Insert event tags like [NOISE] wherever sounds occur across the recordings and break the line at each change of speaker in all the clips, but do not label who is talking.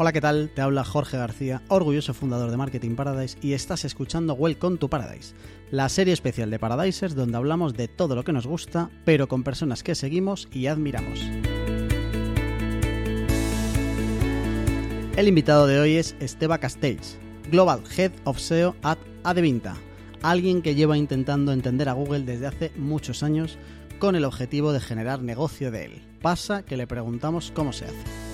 Hola, ¿qué tal? Te habla Jorge García, orgulloso fundador de Marketing Paradise y estás escuchando Welcome to Paradise, la serie especial de Paradisers donde hablamos de todo lo que nos gusta, pero con personas que seguimos y admiramos. El invitado de hoy es Esteba Castells, Global Head of SEO at Adevinta, alguien que lleva intentando entender a Google desde hace muchos años con el objetivo de generar negocio de él. Pasa que le preguntamos cómo se hace.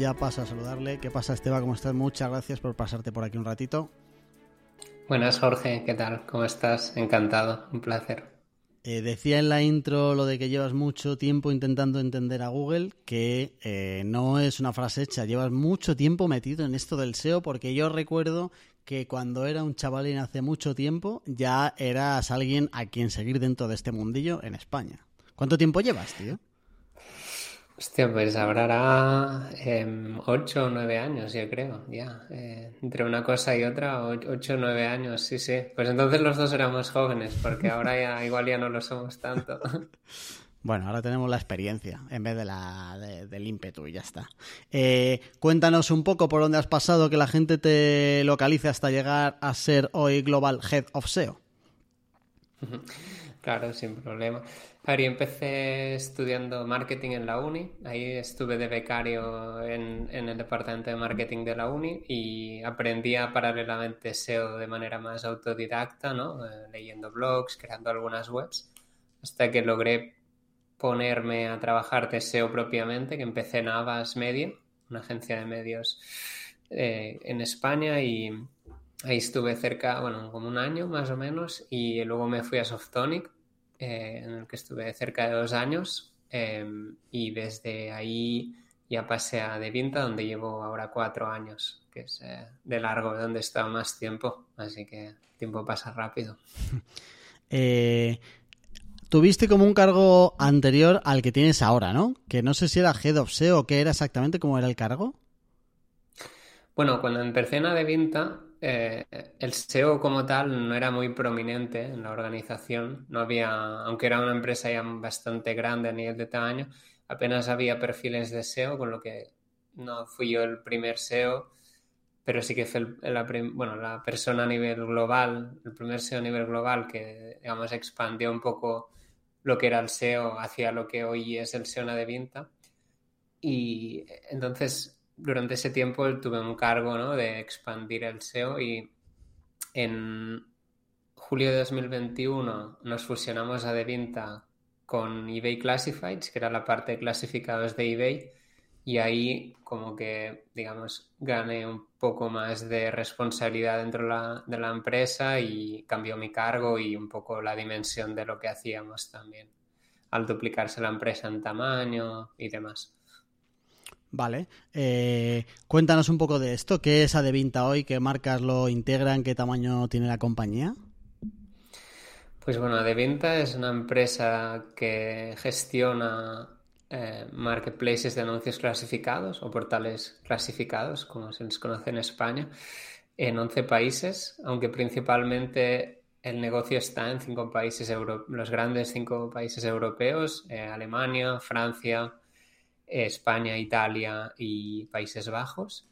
Ya pasa a saludarle. ¿Qué pasa, Esteban? ¿Cómo estás? Muchas gracias por pasarte por aquí un ratito.
Buenas, Jorge. ¿Qué tal? ¿Cómo estás? Encantado. Un placer.
Eh, decía en la intro lo de que llevas mucho tiempo intentando entender a Google, que eh, no es una frase hecha, llevas mucho tiempo metido en esto del SEO, porque yo recuerdo que cuando era un chavalín hace mucho tiempo ya eras alguien a quien seguir dentro de este mundillo en España. ¿Cuánto tiempo llevas, tío?
Hostia, pues ahora eh, ocho o nueve años, yo creo, ya. Eh, entre una cosa y otra, ocho o nueve años, sí, sí. Pues entonces los dos éramos jóvenes, porque ahora ya igual ya no lo somos tanto. [LAUGHS]
Bueno, ahora tenemos la experiencia en vez de la del ímpetu y ya está. Eh, cuéntanos un poco por dónde has pasado que la gente te localice hasta llegar a ser hoy Global Head of SEO. [LAUGHS]
Claro, sin problema. A ver, yo empecé estudiando marketing en la uni, ahí estuve de becario en, el departamento de marketing de la uni y aprendía paralelamente SEO de manera más autodidacta, ¿no? Eh, leyendo blogs, creando algunas webs, hasta que logré ponerme a trabajar de SEO propiamente, que empecé en Avas Media, una agencia de medios eh, en España y ahí estuve cerca, bueno, como un año más o menos y luego me fui a Softonic eh, en el que estuve cerca de dos años em, y desde ahí ya pasé a De Vinta, donde llevo ahora cuatro años, que es eh, de largo, donde he estado más tiempo, así que el tiempo pasa rápido. [LAUGHS]
Eh, tuviste como un cargo anterior al que tienes ahora, ¿no? Que no sé si era Head of SEO o qué era exactamente, cómo era el cargo.
Bueno, cuando empecé en Adevinta, eh, el SEO como tal no era muy prominente en la organización. No había, aunque era una empresa ya bastante grande a nivel de tamaño, apenas había perfiles de SEO, con lo que no fui yo el primer SEO, pero sí que fue la, bueno, la persona a nivel global, el primer SEO a nivel global que, digamos, expandió un poco lo que era el SEO hacia lo que hoy es el SEO de Vinta. Y entonces durante ese tiempo tuve un cargo ¿no? de expandir el SEO y en julio de 2021 nos fusionamos a Devinta con eBay Classifieds, que era la parte de clasificados de eBay, y ahí como que, digamos, gané un poco más de responsabilidad dentro de la, de la empresa y cambió mi cargo y un poco la dimensión de lo que hacíamos también, al duplicarse la empresa en tamaño y demás.
Vale. Eh, cuéntanos un poco de esto. ¿Qué es Adevinta hoy? ¿Qué marcas lo integran? ¿Qué tamaño tiene la compañía?
Pues bueno, Adevinta es una empresa que gestiona eh, marketplaces de anuncios clasificados o portales clasificados, como se les conoce en España, en 11 países, aunque principalmente el negocio está en cinco países, los grandes cinco países europeos, eh, Alemania, Francia, España, Italia y Países Bajos.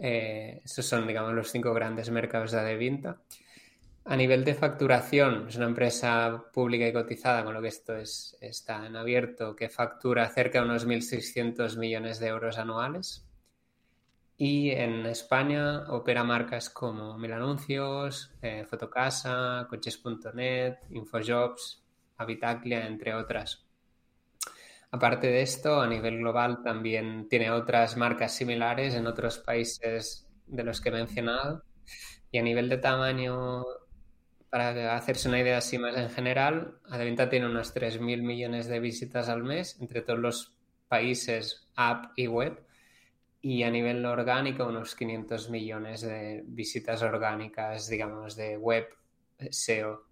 Eh, estos son, digamos, los cinco grandes mercados de Adevinta. A nivel de facturación, es una empresa pública y cotizada, con lo que esto es, está en abierto, que factura cerca de unos 1.600 millones de euros anuales. Y en España opera marcas como Mil Anuncios, eh, Fotocasa, Coches.net, Infojobs, Habitaclia, entre otras. Aparte de esto, a nivel global también tiene otras marcas similares en otros países de los que he mencionado. Y a nivel de tamaño, para hacerse una idea así más en general, Adevinta tiene unos 3.000 millones de visitas al mes entre todos los países, app y web. Y a nivel orgánico, unos 500 millones de visitas orgánicas, digamos, de web SEO.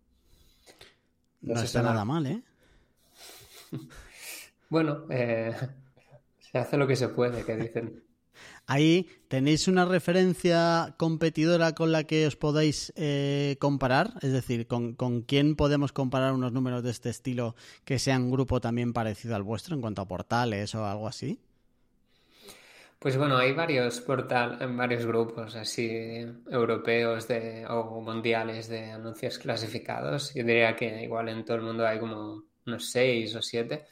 no está nada mal, ¿eh? [LAUGHS]
Bueno, eh, [LAUGHS] se hace lo que se puede, que dicen. [LAUGHS]
Ahí tenéis una referencia competidora con la que os podáis eh, comparar, es decir, ¿con, ¿con, quién podemos comparar unos números de este estilo que sea un grupo también parecido al vuestro en cuanto a portales o algo así.
Pues bueno, hay varios portal, varios grupos así europeos de, o mundiales de anuncios clasificados. Yo diría que igual en todo el mundo hay como unos seis o siete.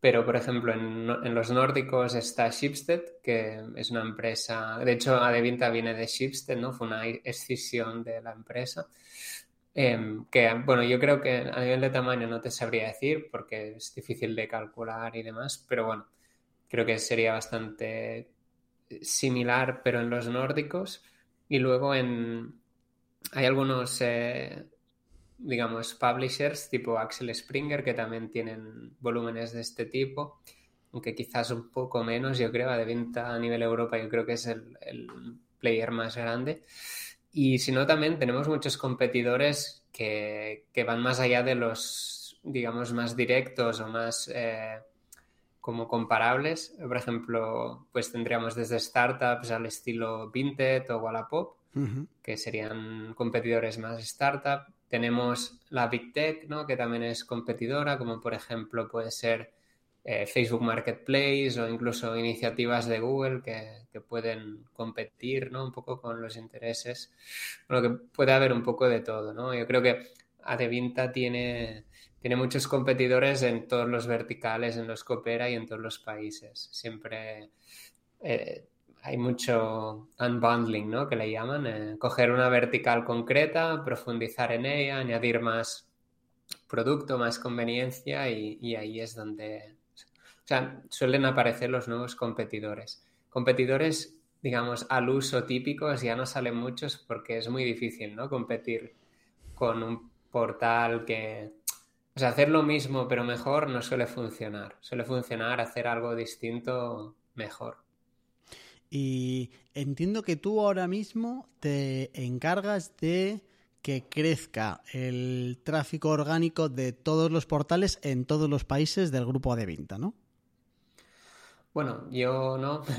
Pero, por ejemplo, en, en, los nórdicos está Shipstead, que es una empresa, de hecho, Adevinta viene de Shipstead, ¿no? Fue una escisión de la empresa. Eh, que, bueno, yo creo que a nivel de tamaño no te sabría decir porque es difícil de calcular y demás, pero bueno, creo que sería bastante similar, pero en los nórdicos. Y luego en, hay algunos, eh, digamos, publishers tipo Axel Springer que también tienen volúmenes de este tipo, aunque quizás un poco menos, yo creo, de venta a nivel Europa, yo creo que es el, el player más grande. Y si no, también tenemos muchos competidores que, que, van más allá de los, digamos, más directos o más... Eh, como comparables. Por ejemplo, pues tendríamos desde startups al estilo Vinted o Wallapop, que serían competidores más startup. Tenemos la Big Tech, ¿no? que también es competidora, como por ejemplo puede ser eh, Facebook Marketplace o incluso iniciativas de Google que, pueden competir ¿no? un poco con los intereses. Bueno, que puede haber un poco de todo. ¿no? Yo creo que Adevinta tiene tiene muchos competidores en todos los verticales en los que opera y en todos los países. Siempre eh, hay mucho unbundling, ¿no? Que le llaman. Eh, coger una vertical concreta, profundizar en ella, añadir más producto, más conveniencia y, y ahí es donde... O sea, suelen aparecer los nuevos competidores. Competidores, digamos, al uso típicos ya no salen muchos porque es muy difícil, ¿no? Competir con un portal que o sea, hacer lo mismo pero mejor no suele funcionar. Suele funcionar hacer algo distinto mejor.
Y entiendo que tú ahora mismo te encargas de que crezca el tráfico orgánico de todos los portales en todos los países del grupo Adevinta, ¿no?
Bueno, yo no. [LAUGHS]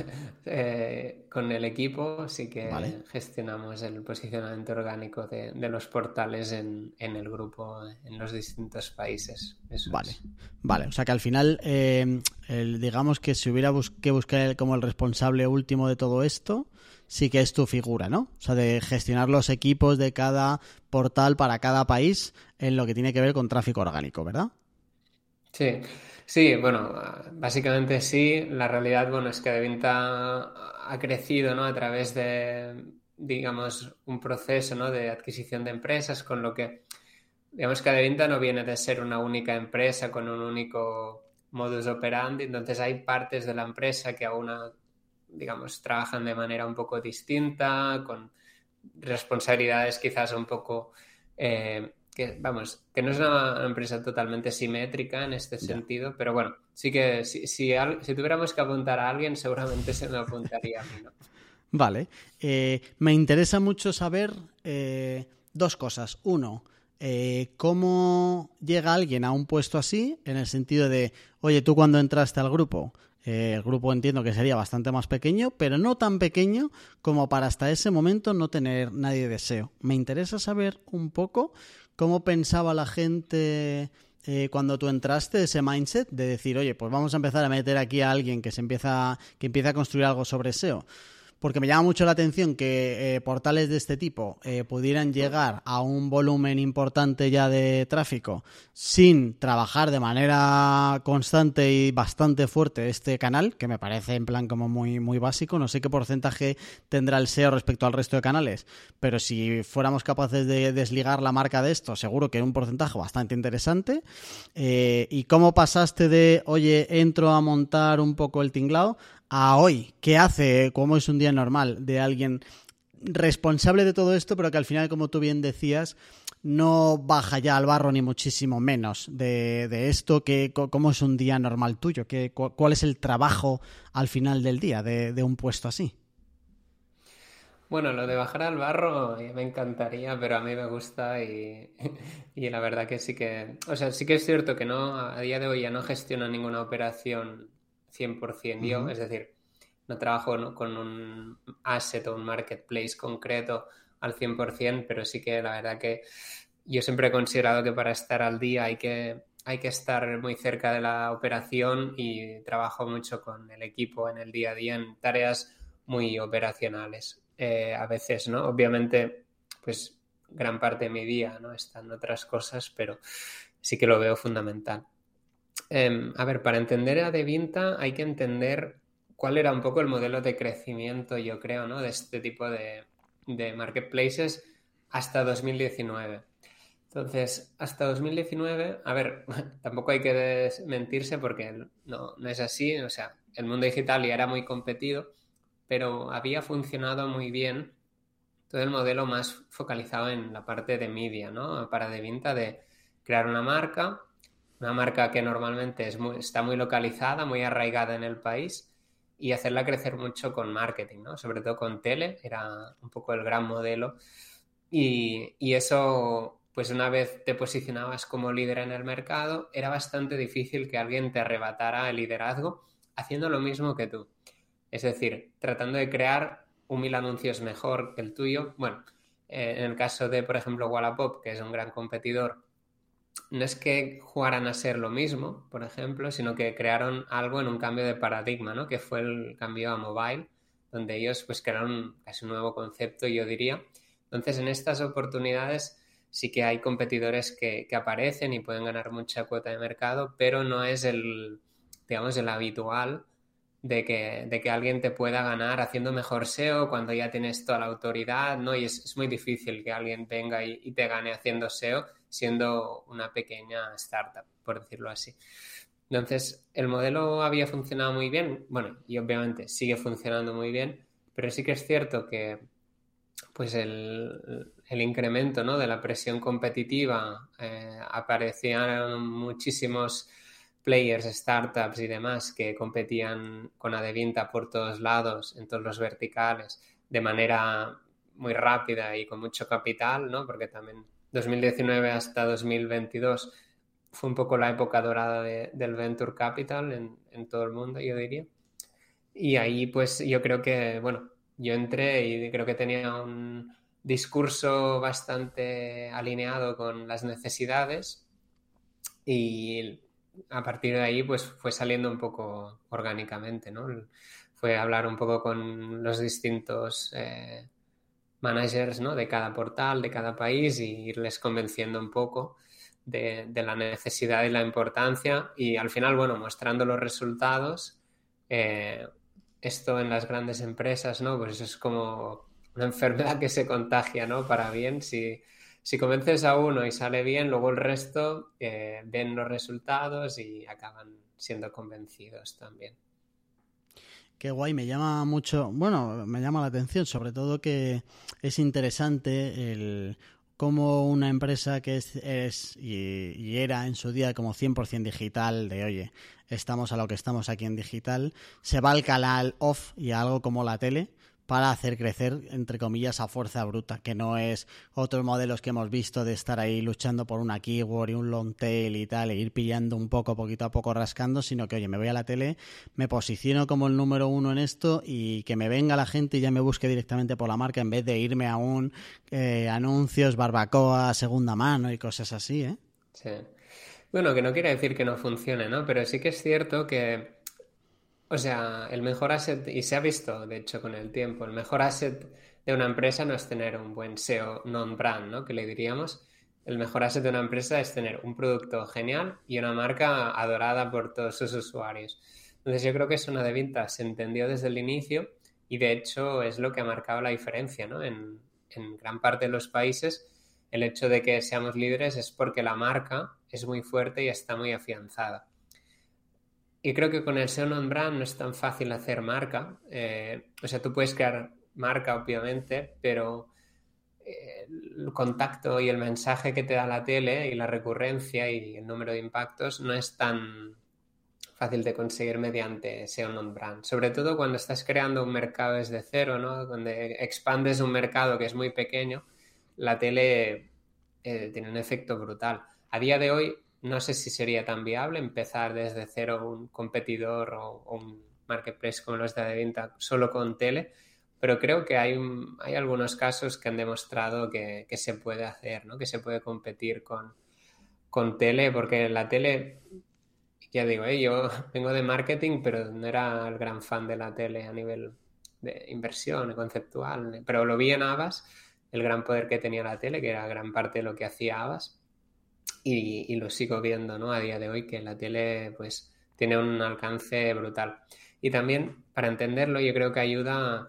Eh, con el equipo sí que gestionamos el posicionamiento orgánico de, los portales en, el grupo, en los distintos países.
vale, vale. O sea que al final, eh, digamos que si hubiera que buscar como el responsable último de todo esto, sí que es tu figura, ¿no? O sea, de gestionar los equipos de cada portal para cada país en lo que tiene que ver con tráfico orgánico, ¿verdad?
Sí. Sí, bueno, básicamente sí. La realidad, bueno, es que Deventa ha crecido, ¿no? A través de, digamos, un proceso, ¿no? De adquisición de empresas, con lo que, digamos que Deventa no viene de ser una única empresa con un único modus operandi, entonces hay partes de la empresa que aún, digamos, trabajan de manera un poco distinta, con responsabilidades quizás un poco eh, que vamos, que no es una empresa totalmente simétrica en este sentido, pero bueno, sí que si, si, tuviéramos que apuntar a alguien, seguramente se me apuntaría a mí, ¿no? [LAUGHS]
Vale. Eh, me interesa mucho saber eh, dos cosas. Uno, eh, cómo llega alguien a un puesto así, en el sentido de, oye, tú cuando entraste al grupo, el grupo entiendo que sería bastante más pequeño, pero no tan pequeño como para hasta ese momento no tener nadie de SEO. Me interesa saber un poco ¿Cómo pensaba la gente eh, cuando tú entraste, ese mindset de decir, oye, pues vamos a empezar a meter aquí a alguien que se empieza, que empieza a construir algo sobre SEO? Porque me llama mucho la atención que eh, portales de este tipo eh, pudieran llegar a un volumen importante ya de tráfico sin trabajar de manera constante y bastante fuerte este canal, que me parece en plan como muy, muy básico. No sé qué porcentaje tendrá el SEO respecto al resto de canales, pero si fuéramos capaces de desligar la marca de esto, seguro que es un porcentaje bastante interesante. Eh, ¿Y cómo pasaste de, oye, entro a montar un poco el tinglao a hoy, ¿qué hace? ¿Cómo es un día normal de alguien responsable de todo esto, pero que al final, como tú bien decías, no baja ya al barro ni muchísimo menos de, esto, que, cómo es un día normal tuyo, que, cuál es el trabajo al final del día de, un puesto así.
Bueno, lo de bajar al barro eh, me encantaría, pero a mí me gusta [LAUGHS] y, la verdad que sí que, o sea, sí que es cierto que no, a día de hoy ya no gestiona ninguna operación 100% yo, es decir, no trabajo con un asset o un marketplace concreto al 100%, pero sí que la verdad que yo siempre he considerado que para estar al día hay que, hay que estar muy cerca de la operación y trabajo mucho con el equipo en el día a día en tareas muy operacionales. Eh, a veces, ¿no? Obviamente, pues gran parte de mi día, ¿no? Están otras cosas, pero sí que lo veo fundamental. Em, a ver, para entender a Devinta hay que entender cuál era un poco el modelo de crecimiento, yo creo, ¿no? De este tipo de, marketplaces hasta 2019. Entonces, hasta 2019, a ver, [LAUGHS] tampoco hay que mentirse porque no, no es así, o sea, el mundo digital ya era muy competido, pero había funcionado muy bien todo el modelo más focalizado en la parte de media, ¿no? Para de venta de crear una marca, una marca que normalmente es está muy localizada, muy arraigada en el país y hacerla crecer mucho con marketing, ¿no? Sobre todo con tele, era un poco el gran modelo. Y, y eso, pues una vez te posicionabas como líder en el mercado, era bastante difícil que alguien te arrebatara el liderazgo haciendo lo mismo que tú. Es decir, tratando de crear un mil anuncios mejor que el tuyo. Bueno, eh, en el caso de, por ejemplo, Wallapop, que es un gran competidor, no es que jugaran a ser lo mismo, por ejemplo, sino que crearon algo en un cambio de paradigma, ¿no? Que fue el cambio a mobile, donde ellos pues crearon casi un nuevo concepto, yo diría. Entonces, en estas oportunidades sí que hay competidores que, que aparecen y pueden ganar mucha cuota de mercado, pero no es el, digamos, el habitual de que, de que alguien te pueda ganar haciendo mejor SEO cuando ya tienes toda la autoridad, ¿no? Y es, muy difícil que alguien venga y, te gane haciendo SEO siendo una pequeña startup, por decirlo así. Entonces, el modelo había funcionado muy bien, bueno, y obviamente sigue funcionando muy bien, pero sí que es cierto que pues el, incremento ¿no? de la presión competitiva eh, aparecían muchísimos players, startups y demás que competían con Adevinta por todos lados, en todos los verticales, de manera muy rápida y con mucho capital, ¿no? Porque también 2019 hasta 2022 fue un poco la época dorada del venture capital en, en, todo el mundo, yo diría. Y ahí, pues, yo creo que, bueno, yo entré y creo que tenía un discurso bastante alineado con las necesidades y a partir de ahí pues fue saliendo un poco orgánicamente, ¿no? Fue hablar un poco con los distintos eh, managers, ¿no? De cada portal, de cada país y irles convenciendo un poco de, la necesidad y la importancia y al final, bueno, mostrando los resultados. Eh, esto en las grandes empresas, ¿no? Pues es como una [LAUGHS] enfermedad que se contagia, ¿no? Para bien, si si convences a uno y sale bien, luego el resto eh, ven los resultados y acaban siendo convencidos también.
Qué guay, me llama mucho, bueno, me llama la atención, sobre todo que es interesante el cómo una empresa que es, y, y, era en su día como 100% digital, de oye, estamos a lo que estamos aquí en digital, se va al canal off y a algo como la tele, para hacer crecer, entre comillas, a fuerza bruta, que no es otros modelos que hemos visto de estar ahí luchando por una keyword y un long tail y tal, e ir pillando un poco, poquito a poco rascando, sino que, oye, me voy a la tele, me posiciono como el número uno en esto y que me venga la gente y ya me busque directamente por la marca en vez de irme a un eh, anuncios, barbacoa, segunda mano y cosas así, ¿eh?
Sí. Bueno, que no quiere decir que no funcione, ¿no? Pero sí que es cierto que o sea, el mejor asset, y se ha visto de hecho con el tiempo, el mejor asset de una empresa no es tener un buen SEO non-brand, ¿no? Que le diríamos. El mejor asset de una empresa es tener un producto genial y una marca adorada por todos sus usuarios. Entonces yo creo que eso una de Vinta se entendió desde el inicio y de hecho es lo que ha marcado la diferencia, ¿no? En gran parte de los países el hecho de que seamos líderes es porque la marca es muy fuerte y está muy afianzada. Y creo que con el SEO non-brand no es tan fácil hacer marca. Eh, o sea, tú puedes crear marca, obviamente, pero eh, el contacto y el mensaje que te da la tele y la recurrencia y el número de impactos no es tan fácil de conseguir mediante SEO non-brand. Sobre todo cuando estás creando un mercado desde cero, ¿no? Donde expandes un mercado que es muy pequeño, la tele eh, tiene un efecto brutal. A día de hoy no sé si sería tan viable empezar desde cero un competidor o, un marketplaces como los de venta solo con tele, pero creo que hay, hay algunos casos que han demostrado que, se puede hacer, ¿no? que se puede competir con, con tele, porque la tele, ya digo, ¿eh? yo [LAUGHS] vengo de marketing, pero no era el gran fan de la tele a nivel de inversión conceptual, pero lo vi en Avas, el gran poder que tenía la tele, que era gran parte de lo que hacía Avas, y, lo sigo viendo ¿no? a día de hoy, que la tele pues tiene un alcance brutal. Y también, para entenderlo, yo creo que ayuda a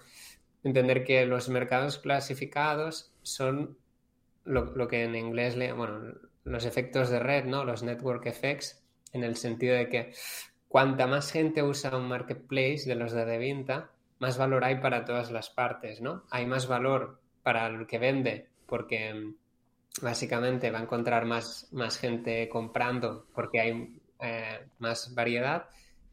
entender que los mercados clasificados son lo, que en inglés le, bueno, los efectos de red, ¿no? Los network effects, en el sentido de que cuanta más gente usa un marketplace de los de venta, más valor hay para todas las partes, ¿no? Hay más valor para el que vende porque mm, básicamente va a encontrar más, más gente comprando porque hay eh, más variedad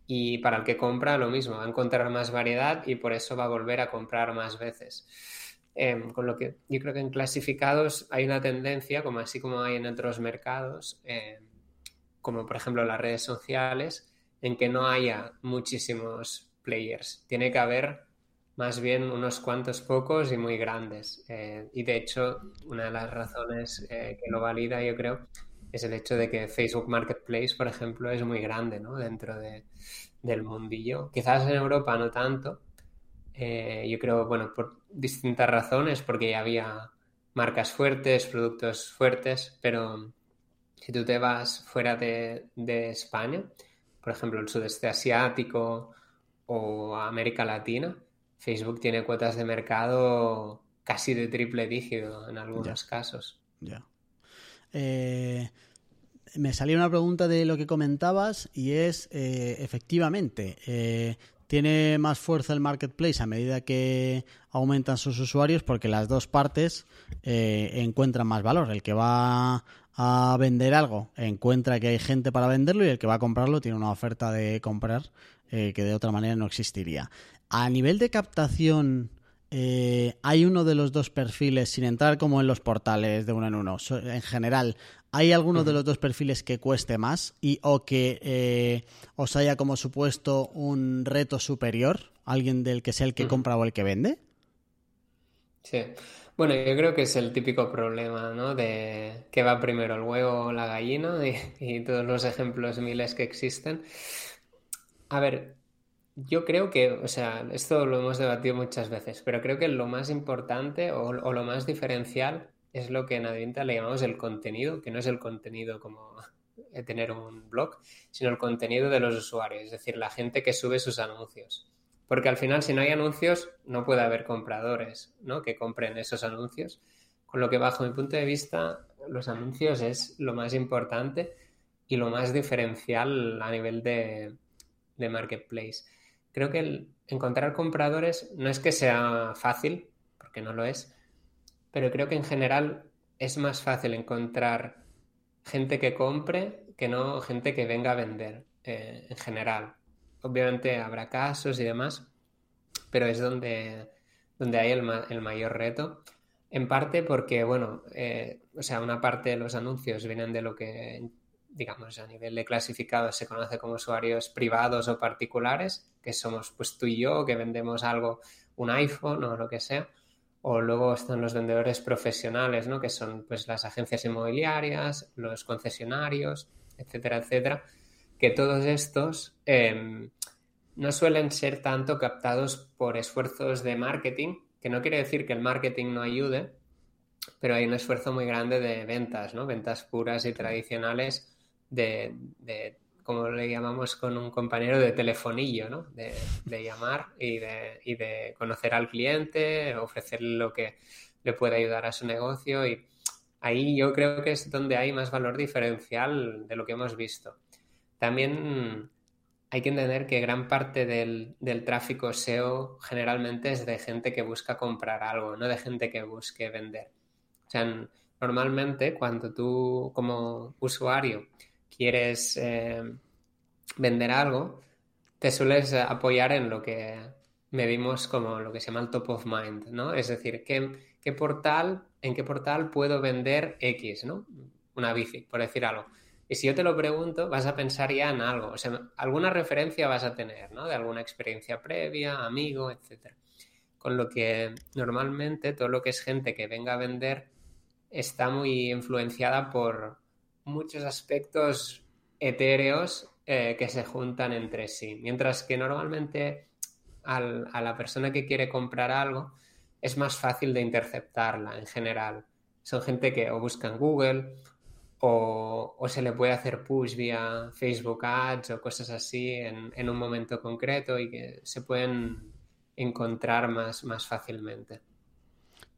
y para el que compra lo mismo, va a encontrar más variedad y por eso va a volver a comprar más veces. Em, con lo que yo creo que en clasificados hay una tendencia, como así como hay en otros mercados, em, como por ejemplo las redes sociales, en que no haya muchísimos players. Tiene que haber más bien unos cuantos pocos y muy grandes. Eh, y de hecho, una de las razones eh, que lo valida, yo creo, es el hecho de que Facebook Marketplace, por ejemplo, es muy grande ¿no? dentro de, del mundillo. Quizás en Europa no tanto. Eh, yo creo, bueno, por distintas razones, porque ya había marcas fuertes, productos fuertes, pero si tú te vas fuera de, de España, por ejemplo, el sudeste asiático o América Latina, Facebook tiene cuotas de mercado casi de triple dígito en algunos casos.
Ya. Eh, me salió una pregunta de lo que comentabas y es, eh, efectivamente, eh, tiene más fuerza el marketplace a medida que aumentan sus usuarios porque las dos partes encuentran más valor. El que va a vender algo encuentra que hay gente para venderlo y el que va a comprarlo tiene una oferta de comprar que de otra manera no existiría. A nivel de captación eh, hay uno de los dos perfiles, sin entrar como en los portales de uno en uno, en general, ¿hay alguno de los dos perfiles que cueste más y o que eh, os haya como supuesto un reto superior? ¿Alguien del que sea el que compra o el que vende?
Sí. Bueno, yo creo que es el típico problema, ¿no? De que va primero el huevo o la gallina y, y todos los ejemplos miles que existen. A ver, yo creo que, o sea, esto lo hemos debatido muchas veces, pero creo que lo más importante o, lo más diferencial es lo que en Advinta le llamamos el contenido, que no es el contenido como tener un blog, sino el contenido de los usuarios, es decir, la gente que sube sus anuncios. Porque al final, si no hay anuncios, no puede haber compradores ¿no? que compren esos anuncios. Con lo que, bajo mi punto de vista, los anuncios es lo más importante y lo más diferencial a nivel de, de marketplace. Creo que encontrar compradores no es que sea fácil, porque no lo es, pero creo que en general es más fácil encontrar gente que compre que no gente que venga a vender eh, en general. Obviamente habrá casos y demás, pero es donde, donde hay el, el mayor reto. En parte porque, bueno, eh, o sea, una parte de los anuncios vienen de lo que digamos, a nivel de clasificado se conoce como usuarios privados o particulares, que somos pues tú y yo, que vendemos algo, un iPhone o lo que sea. O luego están los vendedores profesionales, ¿no? Que son pues las agencias inmobiliarias, los concesionarios, etcétera, etcétera. Que todos estos em, no suelen ser tanto captados por esfuerzos de marketing, que no quiere decir que el marketing no ayude, pero hay un esfuerzo muy grande de ventas, ¿no? Ventas puras y tradicionales de, como le llamamos con un compañero, de telefonillo, ¿no? De, llamar y de, y de, conocer al cliente, ofrecerle lo que le puede ayudar a su negocio y ahí yo creo que es donde hay más valor diferencial de lo que hemos visto. También hay que entender que gran parte del, del, tráfico SEO generalmente es de gente que busca comprar algo, no de gente que busque vender. O sea, normalmente cuando tú como usuario quieres eh, vender algo, te sueles apoyar en lo que medimos como lo que se llama el top of mind, ¿no? Es decir, ¿qué, qué portal, en qué portal puedo vender X, ¿no? Una bici, por decir algo. Y si yo te lo pregunto, vas a pensar ya en algo, o sea, alguna referencia vas a tener, ¿no? De alguna experiencia previa, amigo, etc. Con lo que normalmente todo lo que es gente que venga a vender está muy influenciada por muchos aspectos etéreos eh, que se juntan entre sí. Mientras que normalmente a la persona que quiere comprar algo es más fácil de interceptarla en general. Son gente que o busca en Google o, se le puede hacer push vía Facebook Ads o cosas así en, un momento concreto y que se pueden encontrar más, más fácilmente.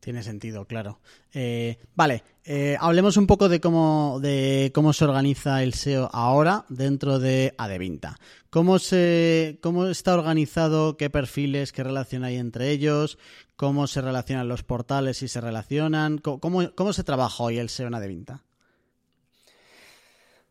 Tiene sentido, claro. Eh, vale, eh, hablemos un poco de cómo, de cómo se organiza el SEO ahora dentro de Adevinta. ¿Cómo, se, ¿Cómo está organizado? ¿Qué perfiles? ¿Qué relación hay entre ellos? ¿Cómo se relacionan los portales? ¿Si se relacionan? ¿Cómo, cómo se trabaja hoy el SEO en Adevinta?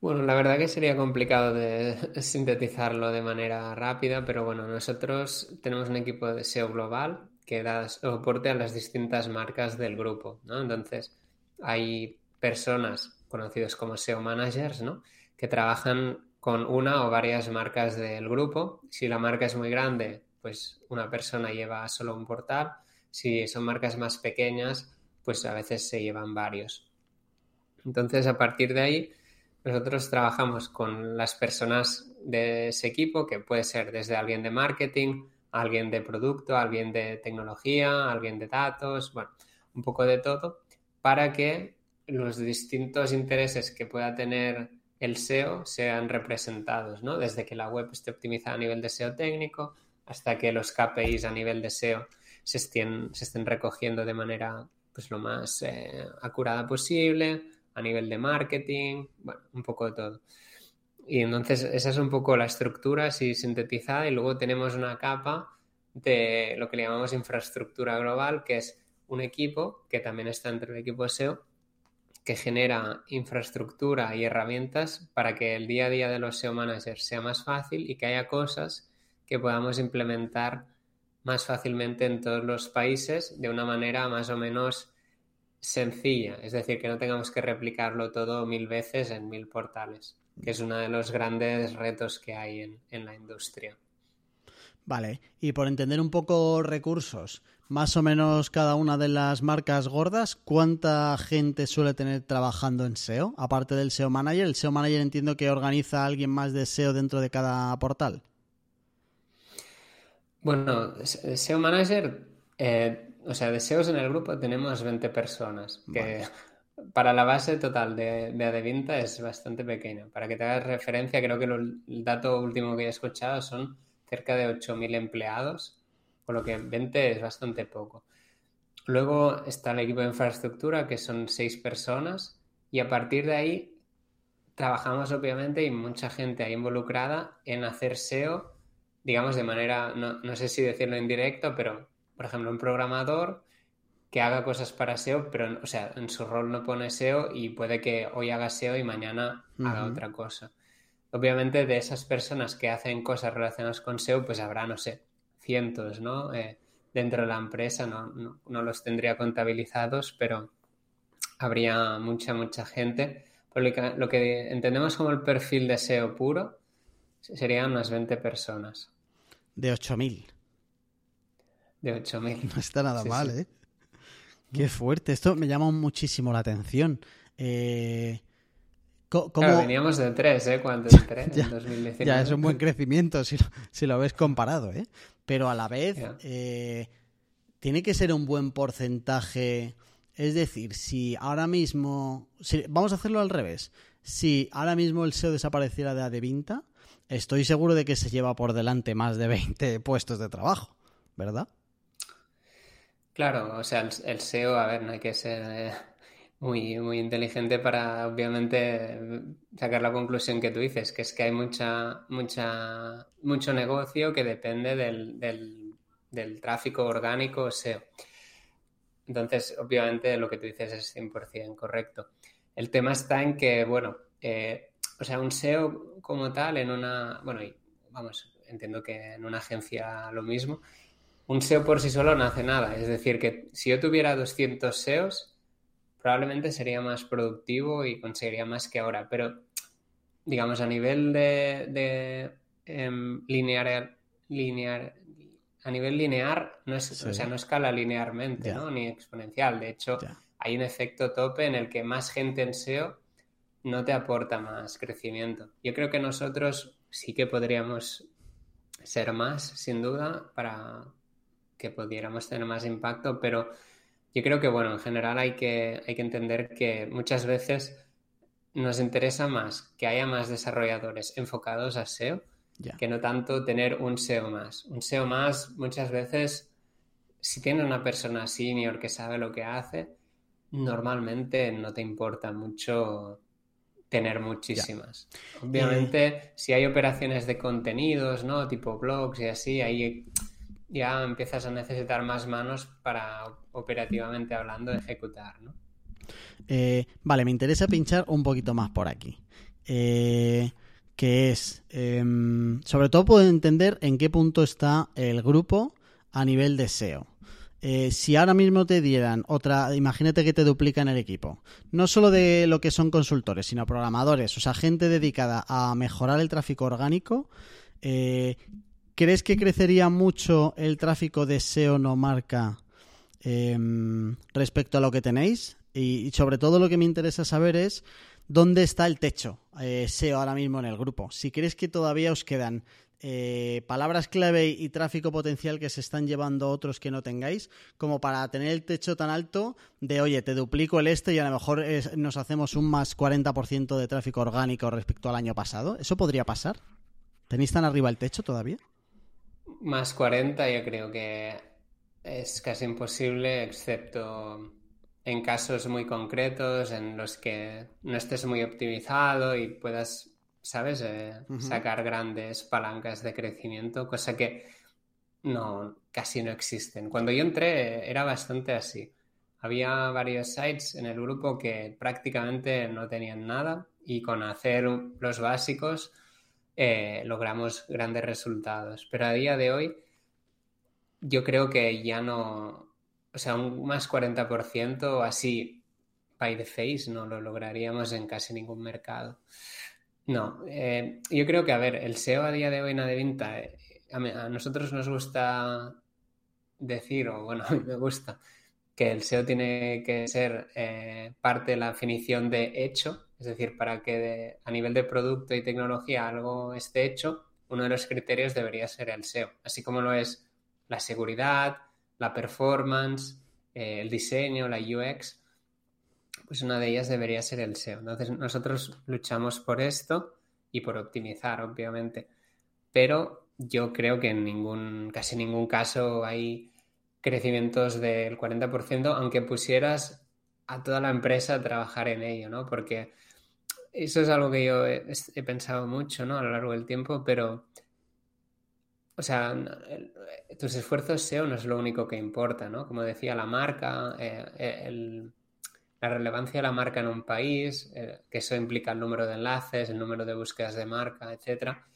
Bueno, la verdad que sería complicado de [LAUGHS] sintetizarlo de manera rápida, pero bueno, nosotros tenemos un equipo de SEO global que da soporte a las distintas marcas del grupo, ¿no? Entonces, hay personas conocidas como SEO managers, ¿no? Que trabajan con una o varias marcas del grupo. Si la marca es muy grande, pues una persona lleva solo un portal. Si son marcas más pequeñas, pues a veces se llevan varios. Entonces, a partir de ahí, nosotros trabajamos con las personas de ese equipo, que puede ser desde alguien de marketing, alguien de producto, alguien de tecnología, alguien de datos, bueno, un poco de todo, para que los distintos intereses que pueda tener el SEO sean representados, ¿no? Desde que la web esté optimizada a nivel de SEO técnico hasta que los KPIs a nivel de SEO se estén, se estén recogiendo de manera pues lo más eh, acurada posible, a nivel de marketing, bueno, un poco de todo. Y entonces esa es un poco la estructura así sintetizada y luego tenemos una capa de lo que le llamamos infraestructura global, que es un equipo que también está entre el equipo SEO, que genera infraestructura y herramientas para que el día a día de los SEO managers sea más fácil y que haya cosas que podamos implementar más fácilmente en todos los países de una manera más o menos sencilla, es decir, que no tengamos que replicarlo todo mil veces en mil portales que es uno de los grandes retos que hay en, la industria.
Vale, y por entender un poco recursos, más o menos cada una de las marcas gordas, ¿cuánta gente suele tener trabajando en SEO? Aparte del SEO Manager, el SEO Manager entiendo que organiza a alguien más de SEO dentro de cada portal.
Bueno, SEO Manager, eh, o sea, de SEOs en el grupo tenemos 20 personas, que para la base total de, de Adevinta es bastante pequeño. Para que te hagas referencia, creo que el dato último que he escuchado son cerca de 8.000 empleados, con lo que 20 es bastante poco. Luego está el equipo de infraestructura, que son 6 personas, y a partir de ahí trabajamos obviamente y mucha gente ahí involucrada en hacer SEO, digamos de manera, no, no sé si decirlo en directo, pero por ejemplo un programador que haga cosas para SEO, pero o sea, en su rol no pone SEO y puede que hoy haga SEO y mañana haga otra cosa. Obviamente de esas personas que hacen cosas relacionadas con SEO, pues habrá, no sé, cientos, ¿no? Eh, dentro de la empresa, no, no, los tendría contabilizados, pero habría mucha, mucha gente. Por lo que, lo que entendemos como el perfil de SEO puro serían unas 20 personas.
De 8.000.
De 8.000. [LAUGHS]
No está nada mal, ¿eh? Qué fuerte, esto me llama muchísimo la atención.
Eh, veníamos de tres, ¿eh? Cuando [LAUGHS] entré en 2019.
Ya es un buen crecimiento si lo, si lo ves comparado, ¿eh? Pero a la vez, eh, tiene que ser un buen porcentaje. Es decir, si ahora mismo. vamos a hacerlo al revés. Si ahora mismo el SEO desapareciera de Adevinta, estoy seguro de que se lleva por delante más de 20 puestos de trabajo, ¿verdad?
Claro, o sea, el, SEO, a ver, no hay que ser eh, muy, muy inteligente para, obviamente, sacar la conclusión que tú dices, que es que hay mucha, mucha, mucho negocio que depende del, del, tráfico orgánico SEO. Entonces, obviamente, lo que tú dices es 100% correcto. El tema está en que, bueno, eh, o sea, un SEO como tal en una, bueno, vamos, entiendo que en una agencia lo mismo, un SEO por sí solo no hace nada. Es decir, que si yo tuviera 200 SEOs, probablemente sería más productivo y conseguiría más que ahora. Pero digamos, a nivel de, em, lineal, lineal, a nivel lineal, no es, o sea, no escala linealmente, ¿no? Ni exponencial. De hecho, hay un efecto tope en el que más gente en SEO no te aporta más crecimiento. Yo creo que nosotros sí que podríamos ser más, sin duda, para que pudiéramos tener más impacto, pero yo creo que, bueno, en general hay que, hay que entender que muchas veces nos interesa más que haya más desarrolladores enfocados a SEO que no tanto tener un SEO más. Un SEO más muchas veces, si tiene una persona senior que sabe lo que hace, normalmente no te importa mucho tener muchísimas. Obviamente, si hay operaciones de contenidos, ¿no? Tipo blogs y así, ahí ya empiezas a necesitar más manos para operativamente hablando ejecutar, ¿no?
Eh, vale, me interesa pinchar un poquito más por aquí. Eh, que es, em, sobre todo puedo entender en qué punto está el grupo a nivel de SEO. Eh, si ahora mismo te dieran otra, imagínate que te duplican el equipo, no solo de lo que son consultores, sino programadores, o sea, gente dedicada a mejorar el tráfico orgánico, eh, ¿crees que crecería mucho el tráfico de SEO no marca em, respecto a lo que tenéis? Y, sobre todo lo que me interesa saber es dónde está el techo eh, SEO ahora mismo en el grupo. Si crees que todavía os quedan eh, palabras clave y tráfico potencial que se están llevando otros que no tengáis, como para tener el techo tan alto de, oye, te duplico el este y a lo mejor nos hacemos un más 40% de tráfico orgánico respecto al año pasado. ¿Eso podría pasar? ¿Tenéis tan arriba el techo todavía?
Más 40 yo creo que es casi imposible, excepto en casos muy concretos en los que no estés muy optimizado y puedas ¿sabes? Eh, sacar grandes palancas de crecimiento, cosa que no, casi no existen. Cuando yo entré era bastante así. Había varios sites en el grupo que prácticamente no tenían nada y con hacer los básicos eh, logramos grandes resultados. Pero a día de hoy yo creo que ya no, o sea, un más 40% así by the face no lo lograríamos en casi ningún mercado. No, eh, yo creo que, a ver, el SEO a día de hoy en Adevinta, eh, a, nosotros nos gusta decir, o bueno, [LAUGHS] a mí me gusta, que el SEO tiene que ser eh, parte de la definición de hecho, es decir, para que a nivel de producto y tecnología algo esté hecho, uno de los criterios debería ser el SEO, así como lo es la seguridad, la performance, el diseño, la UX pues una de ellas debería ser el SEO. Entonces nosotros luchamos por esto y por optimizar, obviamente. Pero yo creo que en ningún, casi ningún caso hay crecimientos del 40%, aunque pusieras a toda la empresa a trabajar en ello, ¿no? Porque eso es algo que yo he, pensado mucho, ¿no? A lo largo del tiempo, pero, o sea, tus esfuerzos SEO no es lo único que importa, ¿no? Como decía la marca, eh, el, la relevancia de la marca en un país, eh, que eso implica el número de enlaces, el número de búsquedas de marca, etcétera.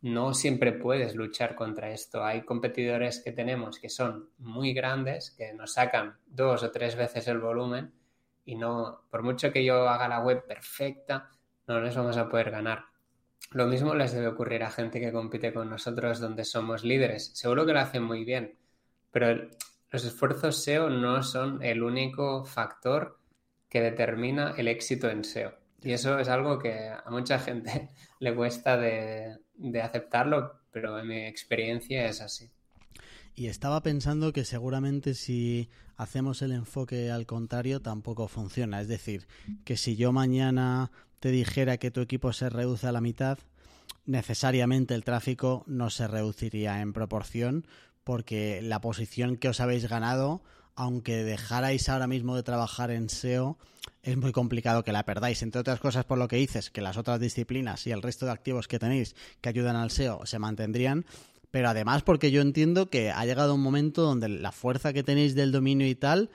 No siempre puedes luchar contra esto. Hay competidores que tenemos que son muy grandes, que nos sacan dos o tres veces el volumen y no, por mucho que yo haga la web perfecta, no les vamos a poder ganar. Lo mismo les debe ocurrir a gente que compite con nosotros donde somos líderes. Seguro que lo hacen muy bien, pero los esfuerzos SEO no son el único factor que determina el éxito en SEO. Y eso es algo que a mucha gente [LAUGHS] le cuesta de, aceptarlo, pero en mi experiencia es así.
Y estaba pensando que seguramente si hacemos el enfoque al contrario tampoco funciona. Es decir, que si yo mañana te dijera que tu equipo se reduce a la mitad, necesariamente el tráfico no se reduciría en proporción porque la posición que os habéis ganado aunque dejarais ahora mismo de trabajar en SEO, es muy complicado que la perdáis. Entre otras cosas, por lo que dices, que las otras disciplinas y el resto de activos que tenéis que ayudan al SEO se mantendrían. Pero además, porque yo entiendo que ha llegado un momento donde la fuerza que tenéis del dominio y tal,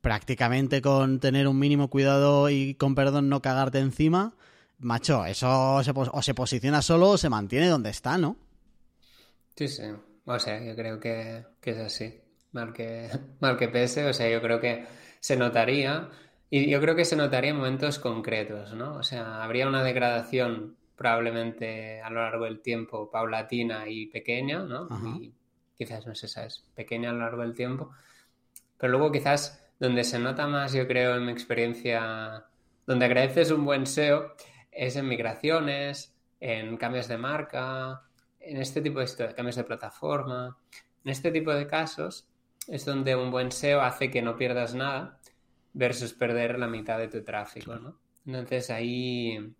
prácticamente con tener un mínimo cuidado y con perdón no cagarte encima, macho, eso se, o se posiciona solo o se mantiene donde está, ¿no?
Sí, sí. O sea, yo creo que es así mal que, [LAUGHS] mal que pese, o sea, yo creo que se notaría y yo creo que se notaría en momentos concretos, ¿no? O sea, habría una degradación probablemente a lo largo del tiempo paulatina y pequeña, ¿no? Y quizás, no sé, ¿sabes? Pequeña a lo largo del tiempo. Pero luego quizás donde se nota más, yo creo, en mi experiencia, donde agradeces un buen SEO, es en migraciones, en cambios de marca, en este tipo de cambios de plataforma. En este tipo de casos es donde un buen SEO hace que no pierdas nada versus perder la mitad de tu tráfico, ¿no? Entonces ahí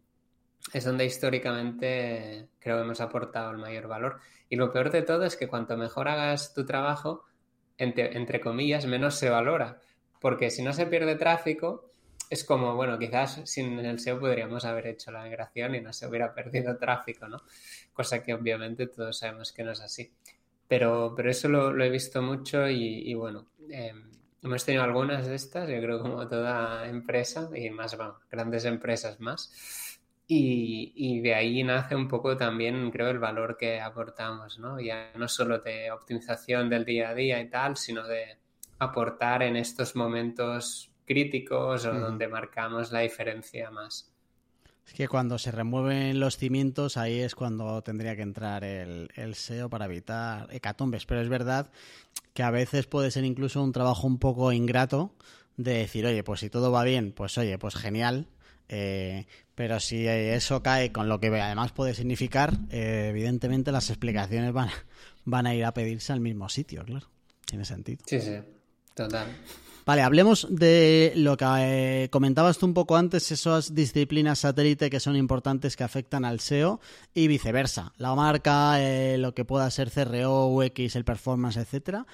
es donde históricamente creo que hemos aportado el mayor valor. Y lo peor de todo es que cuanto mejor hagas tu trabajo, entre, comillas, menos se valora. Porque si no se pierde tráfico, es como, bueno, quizás sin el SEO podríamos haber hecho la migración y no se hubiera perdido tráfico, ¿no? Cosa que obviamente todos sabemos que no es así. Pero, pero eso lo, he visto mucho y, bueno, em, hemos tenido algunas de estas, yo creo como toda empresa y más, bueno, grandes empresas más y, de ahí nace un poco también, creo, el valor que aportamos, ¿no? Ya no solo de optimización del día a día y tal, sino de aportar en estos momentos críticos o donde marcamos la diferencia más.
Es que cuando se remueven los cimientos, ahí es cuando tendría que entrar el, el SEO para evitar hecatombes. Pero es verdad que a veces puede ser incluso un trabajo un poco ingrato de decir, oye, pues si todo va bien, pues oye, pues genial, eh, pero si eso cae con lo que además puede significar, eh, evidentemente las explicaciones van, van a ir a pedirse al mismo sitio, claro. Tiene sentido.
Sí, sí, total.
Vale, hablemos de lo que eh, comentabas tú un poco antes, esas disciplinas satélite que son importantes que afectan al SEO y viceversa. La marca, lo que pueda ser CRO, UX, el performance, etcétera.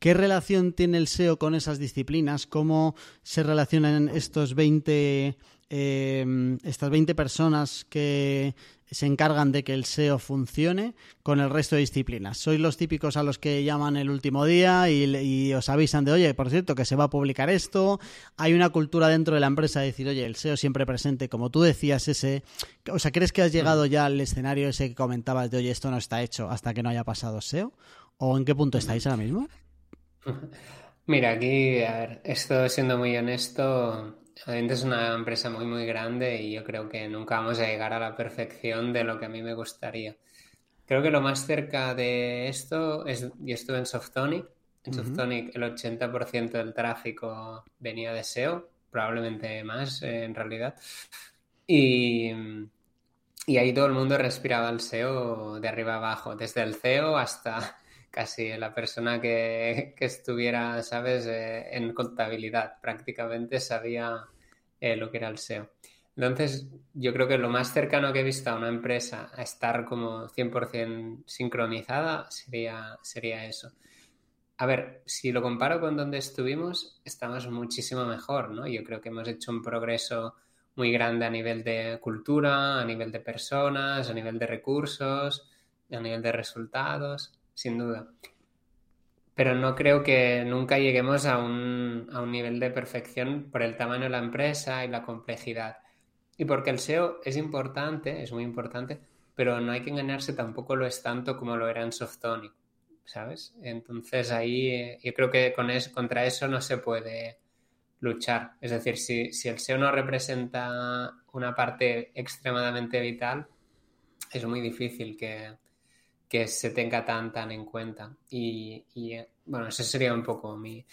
¿Qué relación tiene el SEO con esas disciplinas? ¿Cómo se relacionan estos 20 Em, estas 20 personas que se encargan de que el SEO funcione con el resto de disciplinas. Sois los típicos a los que llaman el último día y, os avisan de, oye, por cierto, que se va a publicar esto. Hay una cultura dentro de la empresa de decir, oye, el SEO siempre presente, como tú decías, ese... O sea, ¿crees que has llegado ya al escenario ese que comentabas de, oye, esto no está hecho hasta que no haya pasado SEO? ¿O en qué punto estáis ahora mismo? [LAUGHS]
Mira, aquí, a ver, esto siendo muy honesto, es una empresa muy, muy grande y yo creo que nunca vamos a llegar a la perfección de lo que a mí me gustaría. Creo que lo más cerca de esto es, yo estuve en Softonic. En Softonic el 80% del tráfico venía de SEO, probablemente más eh, en realidad. Y, y ahí todo el mundo respiraba el SEO de arriba abajo, desde el CEO hasta casi la persona que, estuviera, ¿sabes?, eh, en contabilidad. Prácticamente sabía eh, lo que era el SEO. Entonces, yo creo que lo más cercano que he visto a una empresa a estar como 100% sincronizada sería, sería eso. A ver, si lo comparo con donde estuvimos, estamos muchísimo mejor, ¿no? Yo creo que hemos hecho un progreso muy grande a nivel de cultura, a nivel de personas, a nivel de recursos, a nivel de resultados sin duda. Pero no creo que nunca lleguemos a un, a un nivel de perfección por el tamaño de la empresa y la complejidad. Y porque el SEO es importante, es muy importante, pero no hay que engañarse, tampoco lo es tanto como lo era en Softonic, ¿sabes? Entonces ahí eh, yo creo que con contra eso no se puede luchar. Es decir, si, si el SEO no representa una parte extremadamente vital, es muy difícil que, que se tenga tan, tan en cuenta. Y, eh, bueno, esa sería un poco mi,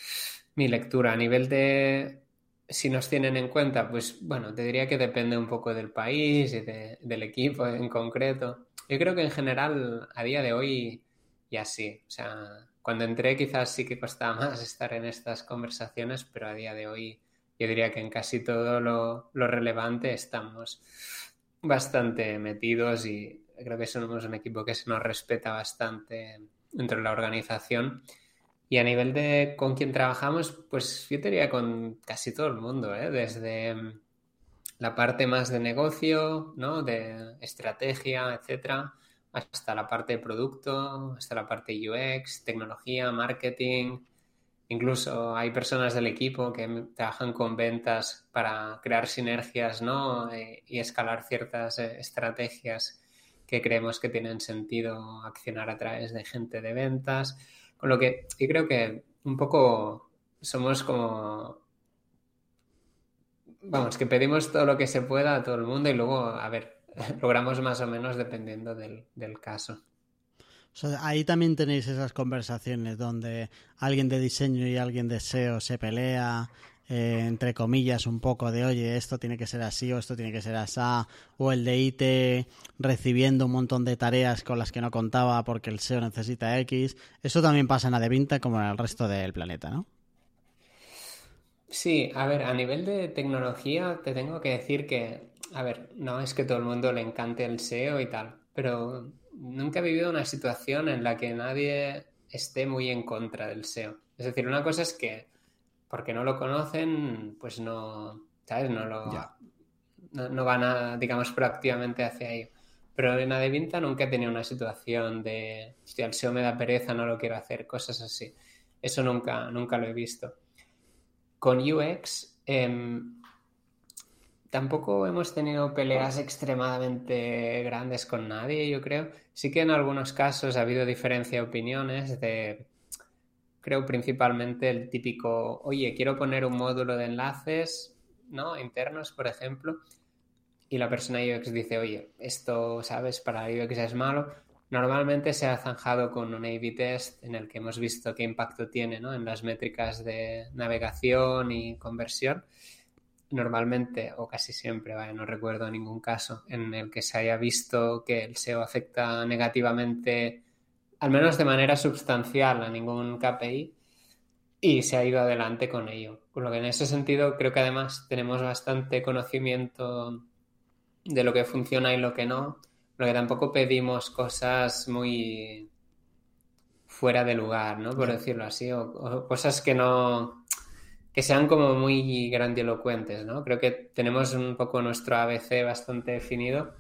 lectura. A nivel de si nos tienen en cuenta, pues bueno, te diría que depende un poco del país y del equipo en concreto. Yo creo que en general, a día de hoy, ya sí. O sea, cuando entré quizás sí que costaba [LAUGHS] más estar en estas conversaciones, pero a día de hoy yo diría que en casi todo lo, lo relevante estamos bastante metidos y creo que somos un equipo que se nos respeta bastante dentro de la organización. Y a nivel de con quién trabajamos, pues yo diría con casi todo el mundo, ¿eh? desde mm, la parte más de negocio, ¿no? de estrategia, etcétera, hasta la parte de producto, hasta la parte UX, tecnología, marketing. Incluso hay personas del equipo que trabajan con ventas para crear sinergias ¿no? Eh, y escalar ciertas eh, estrategias que creemos que tienen sentido accionar a través de gente de ventas. Con lo que yo creo que un poco somos como... Vamos, que pedimos todo lo que se pueda a todo el mundo y luego, a ver, [LAUGHS] logramos más o menos dependiendo del, caso.
ahí también tenéis esas conversaciones donde alguien de diseño y alguien de SEO se pelea, eh, entre comillas, un poco de, oye, esto tiene que ser así o esto tiene que ser así, o el de IT recibiendo un montón de tareas con las que no contaba porque el SEO necesita X. Eso también pasa en Adevinta como en el resto del planeta, ¿no?
Sí, a ver, a nivel de tecnología te tengo que decir que, a ver, no es que todo el mundo le encante el SEO y tal, pero nunca he vivido una situación en la que nadie esté muy en contra del SEO. Es decir, una cosa es que porque no lo conocen, pues no, ¿sabes? No lo no, van a, digamos, proactivamente hacia ello. Pero en Adevinta nunca he tenido una situación de, hostia, el SEO me da pereza, no lo quiero hacer, cosas así. Eso nunca, nunca lo he visto. Con UX, em, tampoco hemos tenido peleas extremadamente grandes con nadie, yo creo. Sí que en algunos casos ha habido diferencia de opiniones de creo principalmente el típico, oye, quiero poner un módulo de enlaces, ¿no? Internos, por ejemplo, y la persona UX dice, oye, esto, ¿sabes? Para UX es malo. Normalmente se ha zanjado con un A-B test en el que hemos visto qué impacto tiene ¿no? en las métricas de navegación y conversión. Normalmente, o casi siempre, vaya, no recuerdo ningún caso en el que se haya visto que el SEO afecta negativamente al menos de manera sustancial, a ningún KPI y se ha ido adelante con ello. Por lo que en ese sentido creo que además tenemos bastante conocimiento de lo que funciona y lo que no, lo que tampoco pedimos cosas muy fuera de lugar, ¿no? Por decirlo así, o, cosas que no que sean como muy grandilocuentes, ¿no? Creo que tenemos un poco nuestro ABC bastante definido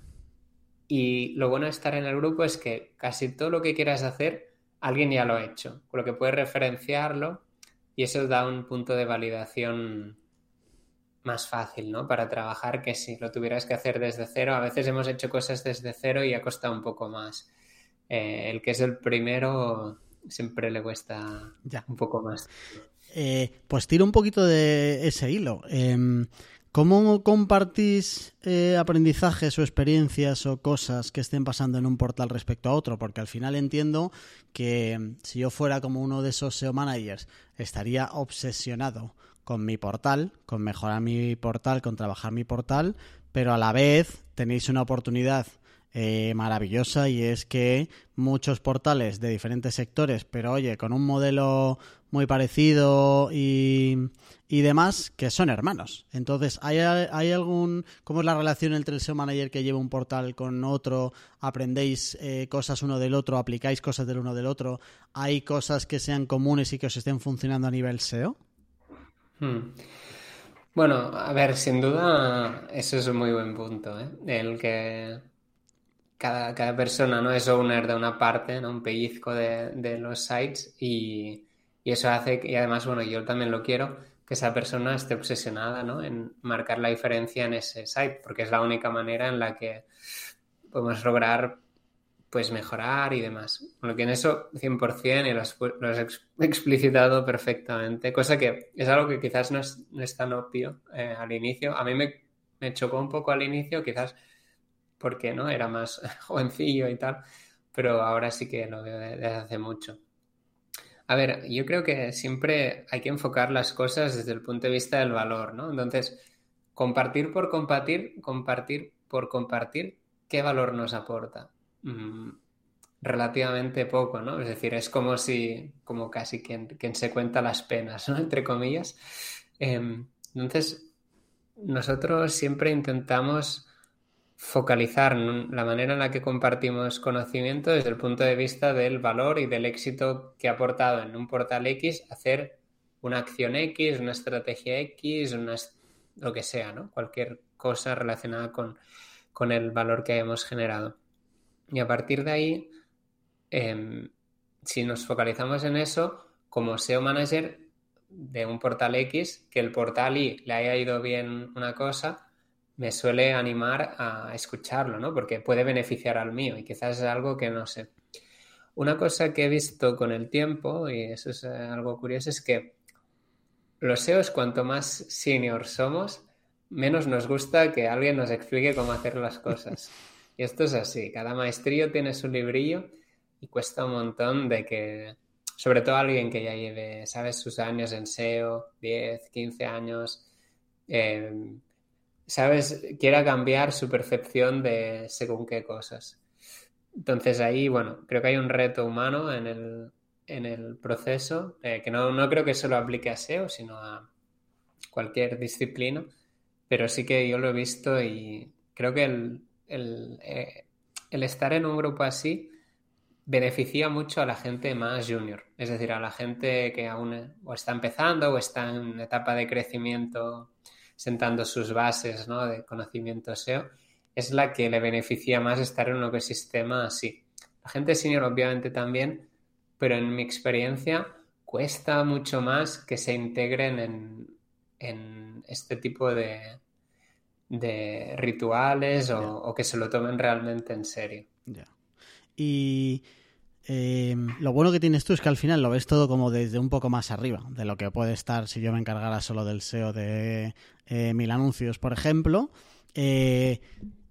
y lo bueno de estar en el grupo es que casi todo lo que quieras hacer, alguien ya lo ha hecho, con lo que puedes referenciarlo y eso da un punto de validación más fácil, ¿no? Para trabajar que si lo tuvieras que hacer desde cero. A veces hemos hecho cosas desde cero y ha costado un poco más. Eh, el que es el primero siempre le cuesta ya. un poco más.
Eh, pues tiro un poquito de ese hilo. Em, ¿Cómo compartís eh, aprendizajes o experiencias o cosas que estén pasando en un portal respecto a otro? Porque al final entiendo que mm, si yo fuera como uno de esos SEO managers, estaría obsesionado con mi portal, con mejorar mi portal, con trabajar mi portal, pero a la vez tenéis una oportunidad eh, maravillosa y es que muchos portales de diferentes sectores, pero oye, con un modelo muy parecido y, y demás, que son hermanos. Entonces, ¿hay, ¿hay, algún... ¿Cómo es la relación entre el SEO Manager que lleva un portal con otro? ¿Aprendéis eh, cosas uno del otro? ¿Aplicáis cosas del uno del otro? ¿Hay cosas que sean comunes y que os estén funcionando a nivel SEO?
Hmm. Bueno, a ver, sin duda, eso es un muy buen punto, ¿eh? El que cada, cada, persona no es owner de una parte, ¿no? un pellizco de, de los sites y, y, eso hace, que, y además, bueno, yo también lo quiero, que esa persona esté obsesionada ¿no? en marcar la diferencia en ese site, porque es la única manera en la que podemos lograr pues mejorar y demás. Lo que en eso 100% y lo has, lo has, explicitado perfectamente, cosa que es algo que quizás no es, no es tan obvio eh, al inicio. A mí me, me chocó un poco al inicio, quizás porque no era más [LAUGHS] jovencillo y tal, pero ahora sí que lo veo desde hace mucho. A ver, yo creo que siempre hay que enfocar las cosas desde el punto de vista del valor, ¿no? Entonces, compartir por compartir, compartir por compartir, ¿qué valor nos aporta? Mm, relativamente poco, ¿no? Es decir, es como si, como casi quien, quien se cuenta las penas, ¿no? [LAUGHS] Entre comillas. Em, entonces, nosotros siempre intentamos focalizar la manera en la que compartimos conocimiento desde el punto de vista del valor y del éxito que ha aportado en un portal X hacer una acción X, una estrategia X, una, lo que sea, ¿no? Cualquier cosa relacionada con, con el valor que hayamos generado. Y a partir de ahí, em, si nos focalizamos en eso, como SEO manager de un portal X, que el portal Y le haya ido bien una cosa, me suele animar a escucharlo, ¿no? Porque puede beneficiar al mío y quizás es algo que no sé. Una cosa que he visto con el tiempo, y eso es eh, algo curioso, es que los SEOs, cuanto más senior somos, menos nos gusta que alguien nos explique cómo hacer las cosas. Y esto es así, cada maestrío tiene su librillo y cuesta un montón de que, sobre todo alguien que ya lleve, sabes, sus años en SEO, 10, 15 años, eh, sabes, quiera cambiar su percepción de según qué cosas. Entonces ahí, bueno, creo que hay un reto humano en el, en el proceso, eh, que no, no creo que solo aplique a SEO, sino a cualquier disciplina, pero sí que yo lo he visto y creo que el, el, eh, el estar en un grupo así beneficia mucho a la gente más junior, es decir, a la gente que aún o está empezando o está en etapa de crecimiento, sentando sus bases ¿no? de conocimiento SEO, es la que le beneficia más estar en un ecosistema así. La gente senior obviamente también, pero en mi experiencia cuesta mucho más que se integren en, en este tipo de, de rituales o, que se lo tomen realmente en serio.
Y eh, lo bueno que tienes tú es que al final lo ves todo como desde un poco más arriba de lo que puede estar si yo me encargara solo del SEO de eh, mil anuncios, por ejemplo. Eh,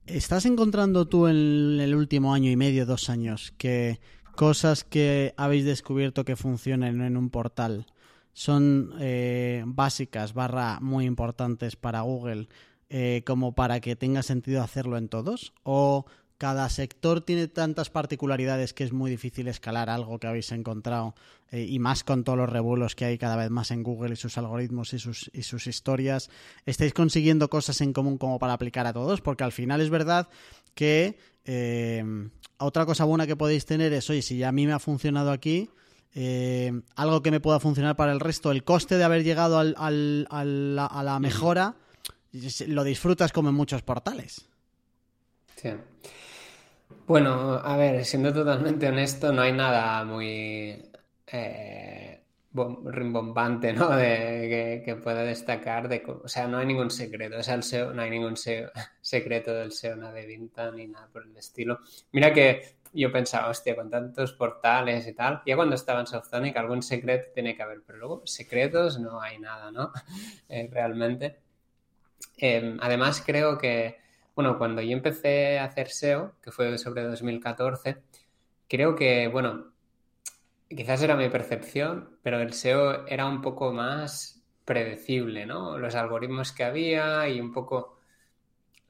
¿Estás encontrando tú en el último año y medio, dos años, que cosas que habéis descubierto que funcionen en un portal son básicas, barra muy importantes para Google como para que tenga sentido hacerlo en todos? ¿O cada sector tiene tantas particularidades que es muy difícil escalar algo que habéis encontrado eh, y más con todos los revuelos que hay cada vez más en Google y sus algoritmos y sus, y sus historias. ¿Estáis consiguiendo cosas en común como para aplicar a todos? Porque al final es verdad que eh, otra cosa buena que podéis tener es, oye, si ya a mí me ha funcionado aquí, algo que me pueda funcionar para el resto, el coste de haber llegado al, a la mejora lo disfrutas como en muchos portales.
Sí. Bueno, a ver, siendo totalmente honesto, no hay nada muy eh, rimbombante, ¿no? De, que, pueda destacar. De, o sea, no hay ningún secreto. O sea, el SEO, no hay ningún [LAUGHS] secreto del SEO, de Vinta ni nada por el estilo. Mira que yo pensaba, hostia, con tantos portales y tal, ya cuando estaba en Softonic algún secreto tiene que haber, pero luego secretos no hay nada, ¿no? [LAUGHS] Eh, realmente. Em, además, creo que, bueno, cuando yo empecé a hacer SEO, que fue sobre 2014, creo que, bueno, quizás era mi percepción, pero el SEO era un poco más predecible, ¿no? Los algoritmos que había y un poco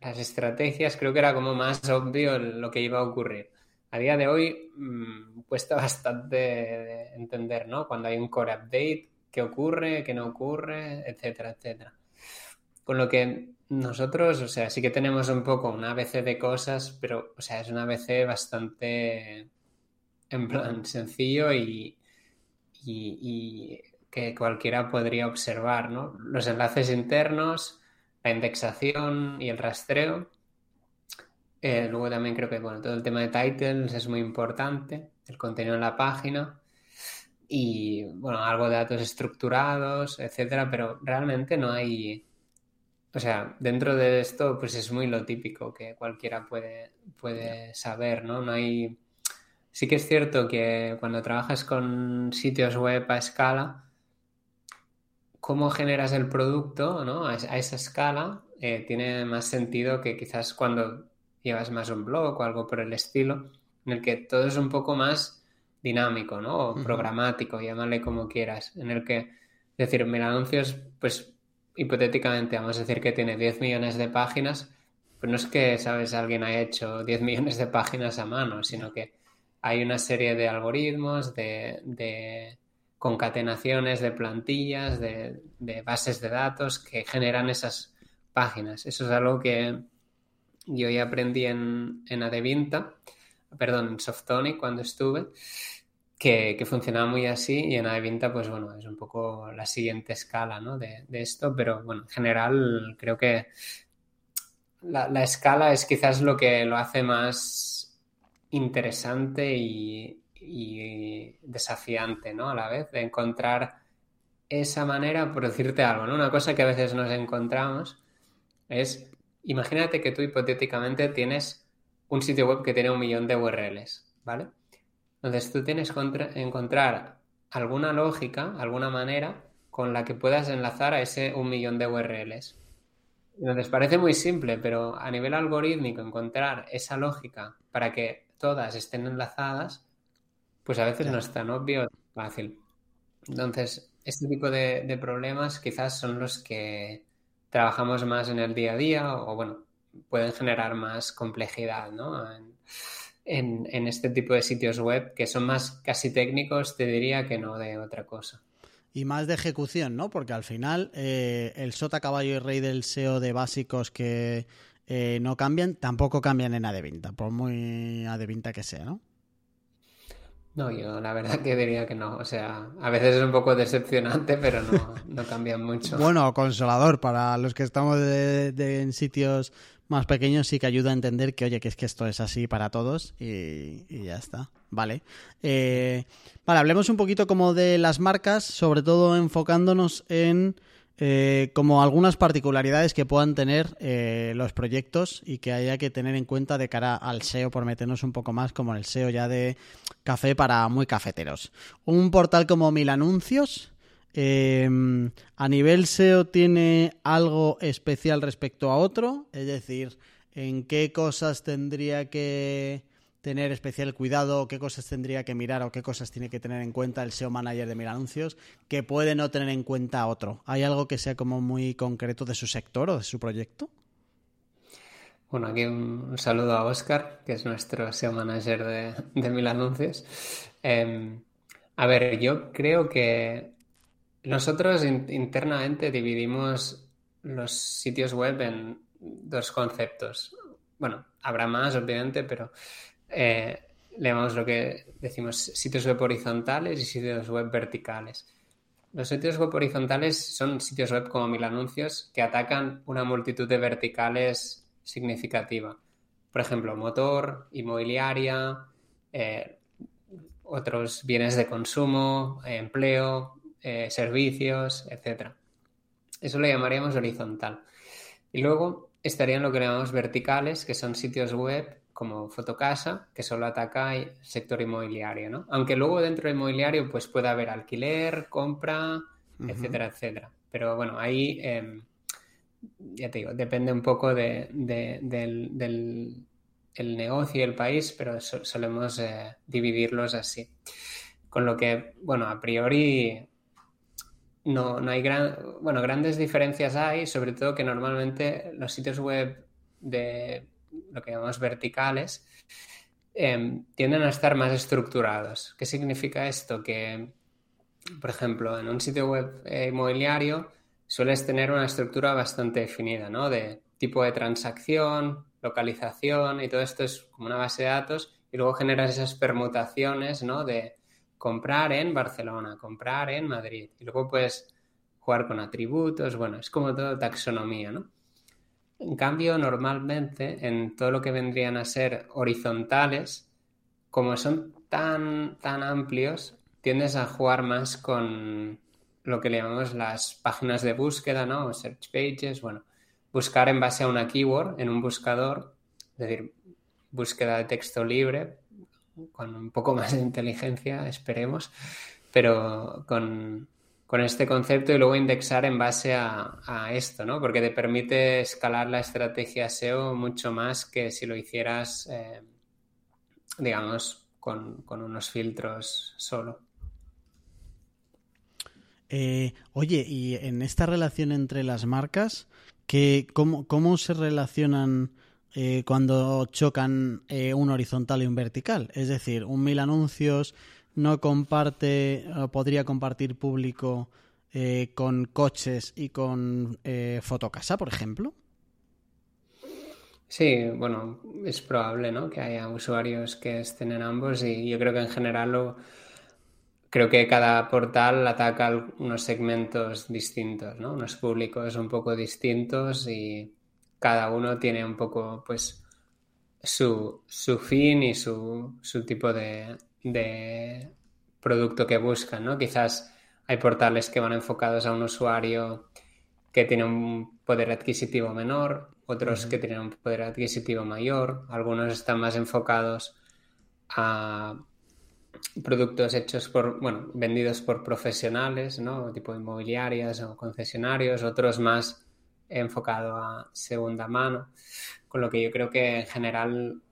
las estrategias, creo que era como más obvio lo que iba a ocurrir. A día de hoy mm, cuesta [LAUGHS] bastante entender, ¿no? Cuando hay un core update, qué ocurre, qué no ocurre, etcétera, etcétera. Con lo que nosotros, o sea, sí que tenemos un poco un ABC de cosas, pero, o sea, es un ABC bastante, en plan, sencillo y, y, que cualquiera podría observar, ¿no? Los enlaces internos, la indexación y el rastreo. Eh, luego también creo que, bueno, todo el tema de titles es muy importante, el contenido en la página y, bueno, algo de datos estructurados, etcétera, pero realmente no hay o sea, dentro de esto, pues es muy lo típico que cualquiera puede, puede saber, ¿no? No hay. Sí que es cierto que cuando trabajas con sitios web a escala, cómo generas el producto, ¿no? A, esa escala eh, tiene más sentido que quizás cuando llevas más un blog o algo por el estilo, en el que todo es un poco más dinámico, ¿no? O programático, llámale como quieras, en el que, decir, mil anuncios, pues hipotéticamente, vamos a decir que tiene 10 millones de páginas, pues no es que, ¿sabes?, alguien haya hecho 10 millones de páginas a mano, sino que hay una serie de algoritmos, de, concatenaciones, de plantillas, de, bases de datos que generan esas páginas. Eso es algo que yo ya aprendí en, en Adevinta, perdón, en Softonic cuando estuve que, funcionaba muy así y en Adevinta, pues bueno, es un poco la siguiente escala ¿no? de, esto, pero bueno, en general creo que la, escala es quizás lo que lo hace más interesante y, desafiante, ¿no? A la vez, de encontrar esa manera, por decirte algo, ¿no? Una cosa que a veces nos encontramos es, imagínate que tú hipotéticamente tienes un sitio web que tiene un millón de URLs, ¿vale? Entonces tú tienes que encontrar alguna lógica, alguna manera con la que puedas enlazar a ese un millón de URLs. Entonces parece muy simple, pero a nivel algorítmico encontrar esa lógica para que todas estén enlazadas, pues a veces no es tan obvio fácil. Entonces, este tipo de, problemas quizás son los que trabajamos más en el día a día o, bueno, pueden generar más complejidad, ¿no? En, en, este tipo de sitios web que son más casi técnicos, te diría que no de otra cosa
y más de ejecución, ¿no? Porque al final eh, el sota caballo y rey del SEO de básicos que eh, no cambian, tampoco cambian en Adevinta, por muy Adevinta que sea, ¿no?
No, yo la verdad que diría que no. O sea, a veces es un poco decepcionante, pero no, no cambian mucho. [LAUGHS]
Bueno, consolador para los que estamos en sitios más pequeños sí que ayuda a entender que, oye, que es que esto es así para todos y, ya está. Vale. Eh, vale, hablemos un poquito como de las marcas, sobre todo enfocándonos en eh, como algunas particularidades que puedan tener eh, los proyectos y que haya que tener en cuenta de cara al SEO, por meternos un poco más como el SEO ya de café para muy cafeteros. Un portal como Mil Anuncios Em, a nivel SEO tiene algo especial respecto a otro, es decir, en qué cosas tendría que tener especial cuidado, qué cosas tendría que mirar o qué cosas tiene que tener en cuenta el SEO manager de Mil Anuncios que puede no tener en cuenta otro. ¿Hay algo que sea como muy concreto de su sector o de su proyecto?
Bueno, aquí un, saludo a Oscar, que es nuestro SEO manager de, Mil Anuncios. Em, a ver, yo creo que nosotros internamente dividimos los sitios web en dos conceptos. Bueno, habrá más, obviamente, pero eh, leemos lo que decimos sitios web horizontales y sitios web verticales. Los sitios web horizontales son sitios web como mil anuncios que atacan una multitud de verticales significativa. Por ejemplo, motor, inmobiliaria, eh, otros bienes de consumo, empleo, eh, servicios, etcétera. Eso lo llamaríamos horizontal. Y luego estarían lo que llamamos verticales, que son sitios web como Fotocasa, que solo ataca el sector inmobiliario, ¿no? Aunque luego dentro del inmobiliario pues puede haber alquiler, compra, etcétera, etcétera. Pero bueno, ahí, em, ya te digo, depende un poco del, negocio y el país, pero solemos eh, dividirlos así. Con lo que, bueno, a priori no, no hay gran, bueno, grandes diferencias hay, sobre todo que normalmente los sitios web de lo que llamamos verticales em, tienden a estar más estructurados. ¿Qué significa esto? Que, por ejemplo, en un sitio web eh, inmobiliario sueles tener una estructura bastante definida, ¿no? De tipo de transacción, localización y todo esto es como una base de datos y luego generas esas permutaciones, ¿no? De comprar en Barcelona, comprar en Madrid. Y luego puedes jugar con atributos, bueno, es como todo taxonomía, ¿no? En cambio, normalmente en todo lo que vendrían a ser horizontales, como son tan, tan amplios, tiendes a jugar más con lo que le llamamos las páginas de búsqueda, ¿no? O search pages, bueno, buscar en base a una keyword en un buscador, es decir, búsqueda de texto libre, con un poco más de inteligencia, esperemos, pero con, este concepto y luego indexar en base a, esto, ¿no? Porque te permite escalar la estrategia SEO mucho más que si lo hicieras, eh, digamos, con, unos filtros solo.
Eh, oye, y en esta relación entre las marcas, cómo, ¿cómo se relacionan eh, cuando chocan eh, un horizontal y un vertical. Es decir, un mil anuncios no comparte, podría compartir público eh, con coches y con fotocasa, por ejemplo.
Sí, bueno, es probable, ¿no? Que haya usuarios que estén en ambos y yo creo que en general lo, creo que cada portal ataca unos segmentos distintos, ¿no? Unos públicos un poco distintos y cada uno tiene un poco, pues, su, fin y su, tipo de, producto que buscan, ¿no? Quizás hay portales que van enfocados a un usuario que tiene un poder adquisitivo menor, otros que tienen un poder adquisitivo mayor, algunos están más enfocados a productos hechos por, bueno, vendidos por profesionales, ¿no? Tipo inmobiliarias o concesionarios, otros más enfocado a segunda mano, con lo que yo creo que en general,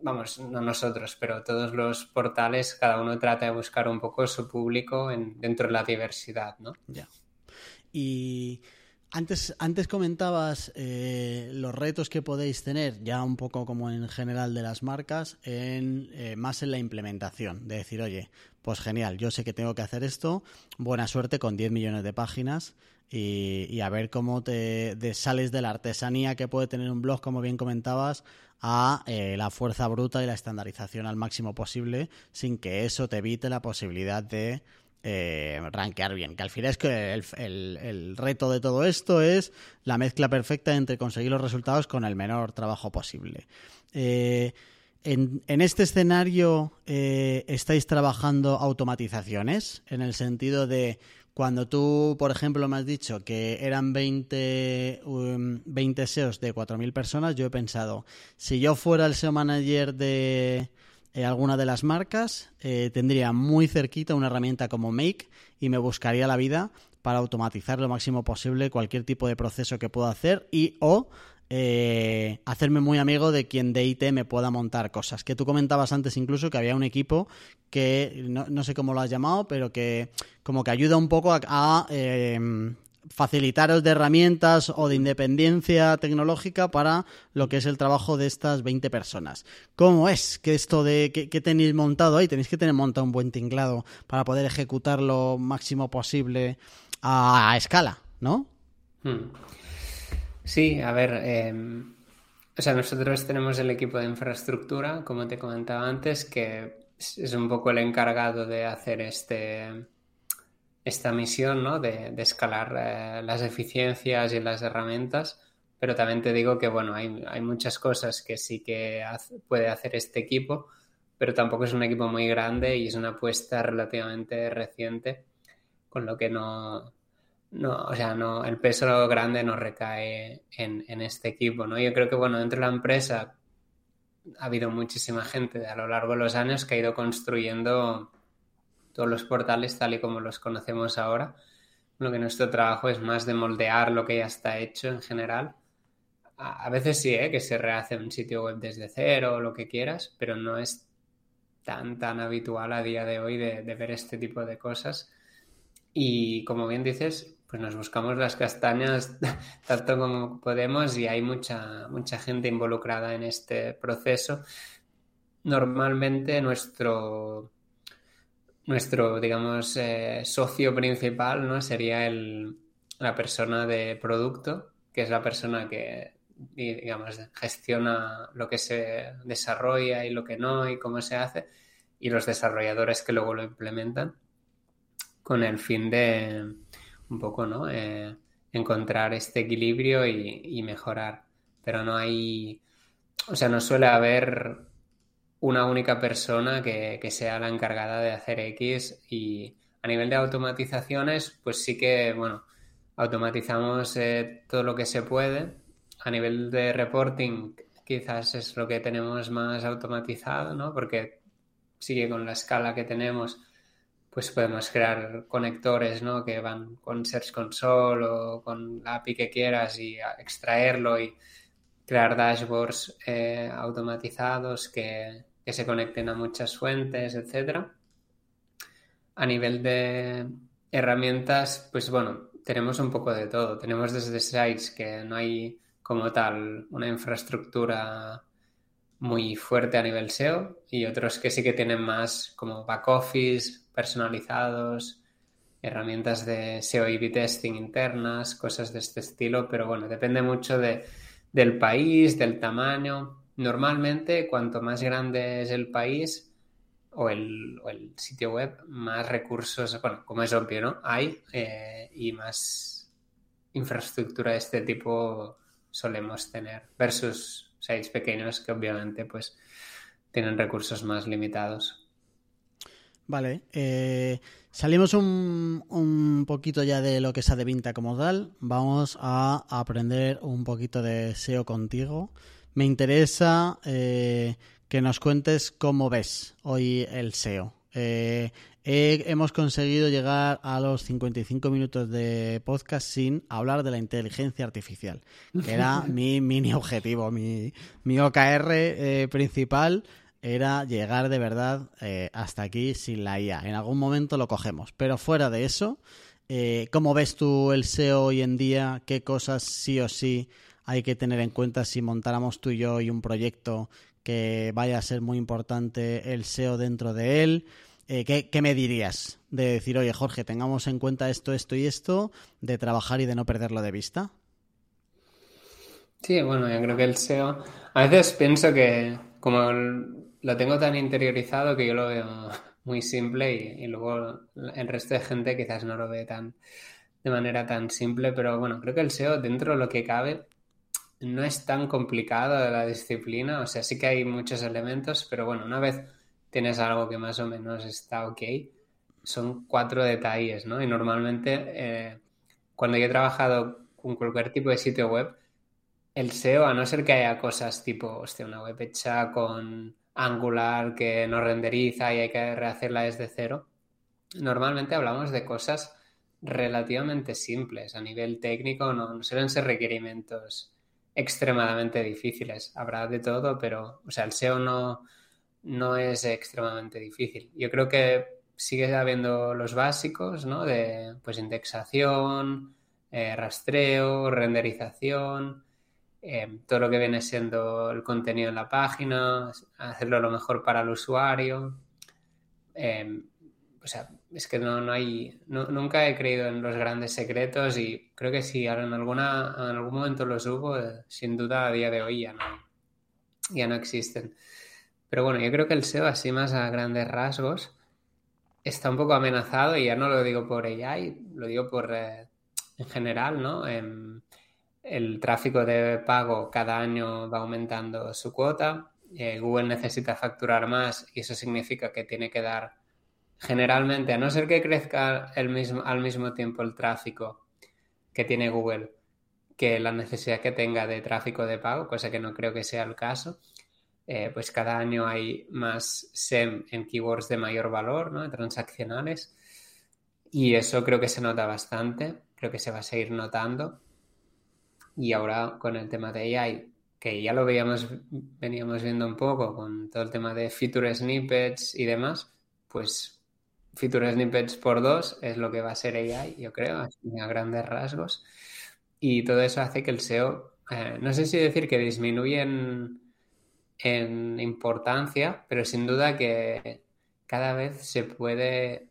vamos, no nosotros, pero todos los portales, cada uno trata de buscar un poco su público en, dentro de la diversidad, ¿no?
Ya. Y antes, antes comentabas eh, los retos que podéis tener, ya un poco como en general de las marcas, en, eh, más en la implementación. De decir, oye, pues genial, yo sé que tengo que hacer esto, buena suerte con 10 millones de páginas y, a ver cómo te, sales de la artesanía que puede tener un blog, como bien comentabas, a eh, la fuerza bruta y la estandarización al máximo posible, sin que eso te evite la posibilidad de eh, rankear bien. Que al final es que el, reto de todo esto es la mezcla perfecta entre conseguir los resultados con el menor trabajo posible. Eh, en, este escenario eh, estáis trabajando automatizaciones en el sentido de cuando tú, por ejemplo, me has dicho que eran 20, 20 SEOs de 4.000 personas, yo he pensado, si yo fuera el SEO manager de, eh, alguna de las marcas, eh, tendría muy cerquita una herramienta como Make y me buscaría la vida para automatizar lo máximo posible cualquier tipo de proceso que pueda hacer y o eh, hacerme muy amigo de quien de IT me pueda montar cosas. Que tú comentabas antes incluso que había un equipo que no, no sé cómo lo has llamado, pero que como que ayuda un poco a, facilitaros de herramientas o de independencia tecnológica para lo que es el trabajo de estas 20 personas. ¿Cómo es que esto de que, tenéis montado ahí? Tenéis que tener montado un buen tinglado para poder ejecutar lo máximo posible a, escala, ¿no? Hmm.
Sí, a ver, em, o sea, nosotros tenemos el equipo de infraestructura, como te comentaba antes, que es un poco el encargado de hacer este esta misión ¿no? de, escalar eh, las eficiencias y las herramientas, pero también te digo que bueno, hay, hay muchas cosas que sí que puede hacer este equipo, pero tampoco es un equipo muy grande y es una apuesta relativamente reciente, con lo que no, no o sea, no, el peso grande no recae en, en este equipo, ¿no? Yo creo que bueno, dentro de la empresa ha habido muchísima gente a lo largo de los años que ha ido construyendo todos los portales tal y como los conocemos ahora. Lo que nuestro trabajo es más de moldear lo que ya está hecho en general. A, veces sí, ¿eh? que se rehace un sitio web desde cero o lo que quieras, pero no es tan, tan habitual a día de hoy de, ver este tipo de cosas. Y como bien dices, pues nos buscamos las castañas [LAUGHS] tanto como podemos y hay mucha, mucha gente involucrada en este proceso. Normalmente nuestro nuestro, digamos, eh, socio principal, ¿no? Sería el, la persona de producto, que es la persona que, digamos, gestiona lo que se desarrolla y lo que no y cómo se hace, y los desarrolladores que luego lo implementan, con el fin de un poco, ¿no? Eh, encontrar este equilibrio y, mejorar. Pero no hay, o sea, no suele haber una única persona que, sea la encargada de hacer X y a nivel de automatizaciones, pues sí que, bueno, automatizamos eh, todo lo que se puede. A nivel de reporting, quizás es lo que tenemos más automatizado, ¿no? Porque sigue con la escala que tenemos, pues podemos crear conectores, ¿no? Que van con Search Console o con la API que quieras y extraerlo y crear dashboards eh, automatizados que, que se conecten a muchas fuentes, etcétera. A nivel de herramientas, pues bueno, tenemos un poco de todo. Tenemos desde sites que no hay como tal una infraestructura muy fuerte a nivel SEO y otros que sí que tienen más como back office, personalizados, herramientas de SEO y testing internas, cosas de este estilo, pero bueno, depende mucho de, del país, del tamaño. Normalmente, cuanto más grande es el país o el, sitio web, más recursos, bueno, como es obvio, ¿no? Hay eh, y más infraestructura de este tipo solemos tener versus sites pequeños que obviamente pues tienen recursos más limitados.
Vale, eh, salimos un, un, poquito ya de lo que es Adevinta como tal. Vamos a aprender un poquito de SEO contigo me interesa eh, que nos cuentes cómo ves hoy el SEO. Eh, hemos conseguido llegar a los 55 minutos de podcast sin hablar de la inteligencia artificial, que era [LAUGHS] mi mini objetivo, mi, mi OKR eh, principal era llegar de verdad eh, hasta aquí sin la IA. En algún momento lo cogemos, pero fuera de eso, eh, ¿cómo ves tú el SEO hoy en día? ¿Qué cosas sí o sí hay que tener en cuenta si montáramos tú y yo y un proyecto que vaya a ser muy importante el SEO dentro de él? Eh, ¿qué, me dirías de decir, oye Jorge, tengamos en cuenta esto, esto y esto, de trabajar y de no perderlo de vista?
Sí, bueno, yo creo que el SEO, a veces pienso que como lo tengo tan interiorizado que yo lo veo [LAUGHS] muy simple y, luego el resto de gente quizás no lo ve tan de manera tan simple, pero bueno, creo que el SEO dentro de lo que cabe no es tan complicado de la disciplina, o sea, sí que hay muchos elementos, pero bueno, una vez tienes algo que más o menos está ok, son cuatro detalles, ¿no? Y normalmente eh, cuando yo he trabajado con cualquier tipo de sitio web, el SEO, a no ser que haya cosas tipo, hostia, una web hecha con Angular que no renderiza y hay que rehacerla desde cero, normalmente hablamos de cosas relativamente simples. A nivel técnico no, suelen ser requerimientos extremadamente difíciles. Habrá de todo, pero, o sea, el SEO no, no es extremadamente difícil. Yo creo que sigue habiendo los básicos, ¿no? De, pues, indexación, eh, rastreo, renderización, Em, todo lo que viene siendo el contenido en la página, hacerlo lo mejor para el usuario. Em, o sea, es que no, no hay, nunca he creído en los grandes secretos y creo que si en, alguna, en algún momento los hubo, eh, sin duda a día de hoy ya no, ya no existen. Pero bueno, yo creo que el SEO, así más a grandes rasgos, está un poco amenazado y ya no lo digo por AI, lo digo por eh, en general, ¿no? Em, el tráfico de pago cada año va aumentando su cuota. Eh, Google necesita facturar más y eso significa que tiene que dar generalmente, a no ser que crezca el mismo, al mismo tiempo el tráfico que tiene Google que la necesidad que tenga de tráfico de pago, cosa que no creo que sea el caso, eh, pues cada año hay más SEM en keywords de mayor valor, ¿no? transaccionales, y eso creo que se nota bastante, creo que se va a seguir notando. Y ahora con el tema de AI, que ya lo veíamos, veníamos viendo un poco con todo el tema de feature snippets y demás, pues feature snippets por dos es lo que va a ser AI, yo creo, a grandes rasgos. Y todo eso hace que el SEO, eh, no sé si decir que disminuye en, en importancia, pero sin duda que cada vez se puede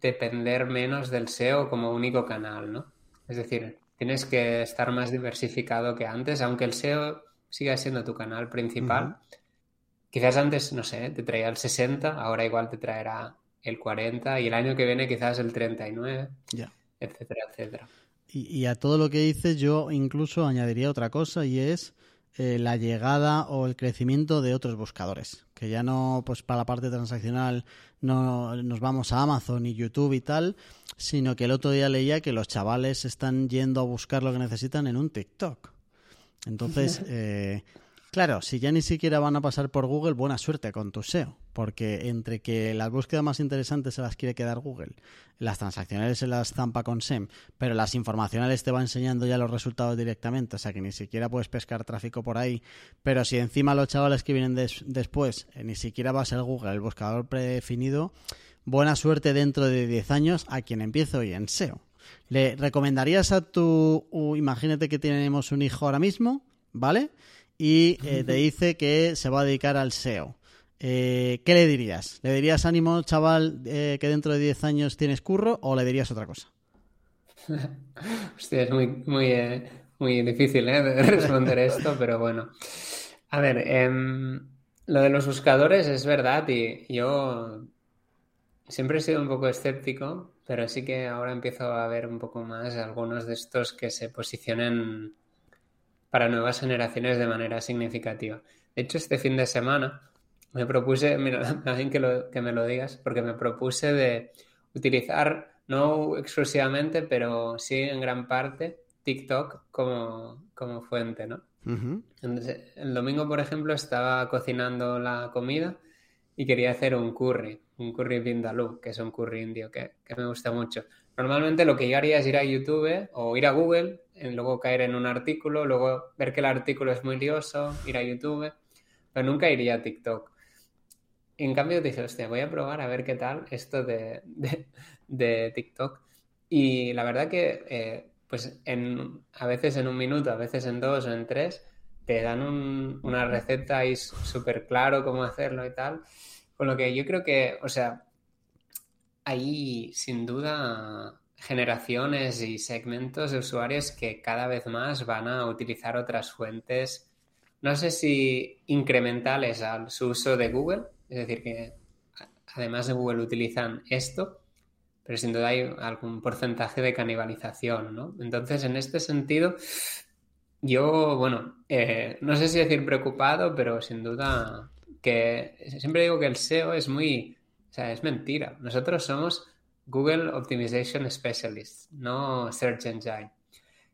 depender menos del SEO como único canal, ¿no? Es decir, tienes que estar más diversificado que antes, aunque el SEO siga siendo tu canal principal. Quizás antes, no sé, te traía el 60, ahora igual te traerá el 40 y el año que viene quizás el 39, etcétera, etcétera.
Y, a todo lo que dices yo incluso añadiría otra cosa y es eh, la llegada o el crecimiento de otros buscadores. Que ya no, pues para la parte transaccional no nos vamos a Amazon y YouTube y tal, sino que el otro día leía que los chavales están yendo a buscar lo que necesitan en un TikTok. Entonces, [LAUGHS] eh, Claro, si ya ni siquiera van a pasar por Google, buena suerte con tu SEO, porque entre que las búsquedas más interesantes se las quiere quedar Google, las transaccionales se las zampa con SEM, pero las informacionales te va enseñando ya los resultados directamente, o sea que ni siquiera puedes pescar tráfico por ahí, pero si encima los chavales que vienen después eh, ni siquiera va a ser Google el buscador predefinido, buena suerte dentro de 10 años a quien empiece hoy en SEO. ¿Le recomendarías a tu, imagínate que tenemos un hijo ahora mismo, ¿vale? Y eh, te dice que se va a dedicar al SEO. Eh, ¿Qué le dirías? ¿Le dirías ánimo, chaval, eh, que dentro de 10 años tienes curro o le dirías otra cosa? [LAUGHS]
Hostia, es muy, muy, muy difícil de [LAUGHS] responder esto, pero bueno. A ver, em, lo de los buscadores es verdad y yo siempre he sido un poco escéptico, pero sí que ahora empiezo a ver un poco más algunos de estos que se posicionen para nuevas generaciones de manera significativa. De hecho, este fin de semana me propuse, mira, [LAUGHS] también que, lo, que me lo digas, porque me propuse de utilizar, no exclusivamente, pero sí en gran parte, TikTok como, como fuente, ¿no? el domingo, por ejemplo, estaba cocinando la comida y quería hacer un curry. un curry vindaloo, que es un curry indio que, me gusta mucho. Normalmente lo que yo haría es ir a YouTube o ir a Google, luego caer en un artículo, luego ver que el artículo es muy lioso, ir a YouTube, pero nunca iría a TikTok. En cambio dije, hostia, voy a probar a ver qué tal esto de, de, TikTok. Y la verdad que, eh, pues en, a veces en un minuto, a veces en dos o en tres, te dan una receta y súper claro cómo hacerlo y tal. Con lo que yo creo que, o sea, hay sin duda generaciones y segmentos de usuarios que cada vez más van a utilizar otras fuentes, no sé si incrementales al su uso de Google, es decir, que además de Google utilizan esto, pero sin duda hay algún porcentaje de canibalización, ¿no? Entonces, en este sentido, yo, bueno, eh, no sé si decir preocupado, pero sin duda que siempre digo que el SEO es muy, o sea, es mentira. Nosotros somos Google Optimization Specialists, no Search Engine.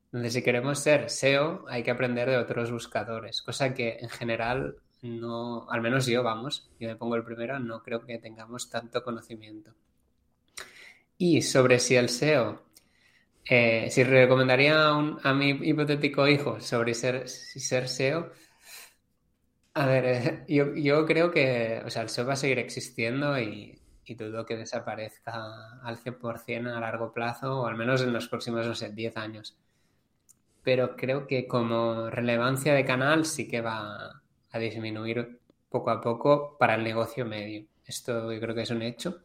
Entonces, si queremos ser SEO, hay que aprender de otros buscadores, cosa que en general no, al menos yo, vamos, yo me pongo el primero, no creo que tengamos tanto conocimiento. Y sobre si el SEO eh, si recomendaría a, mi hipotético hijo sobre ser, ser SEO, a ver, eh, yo, creo que, o sea, el SEO va a seguir existiendo y, dudo que desaparezca al 100% a largo plazo, o al menos en los próximos, no sé, 10 años. Pero creo que como relevancia de canal sí que va a disminuir poco a poco para el negocio medio. Esto yo creo que es un hecho.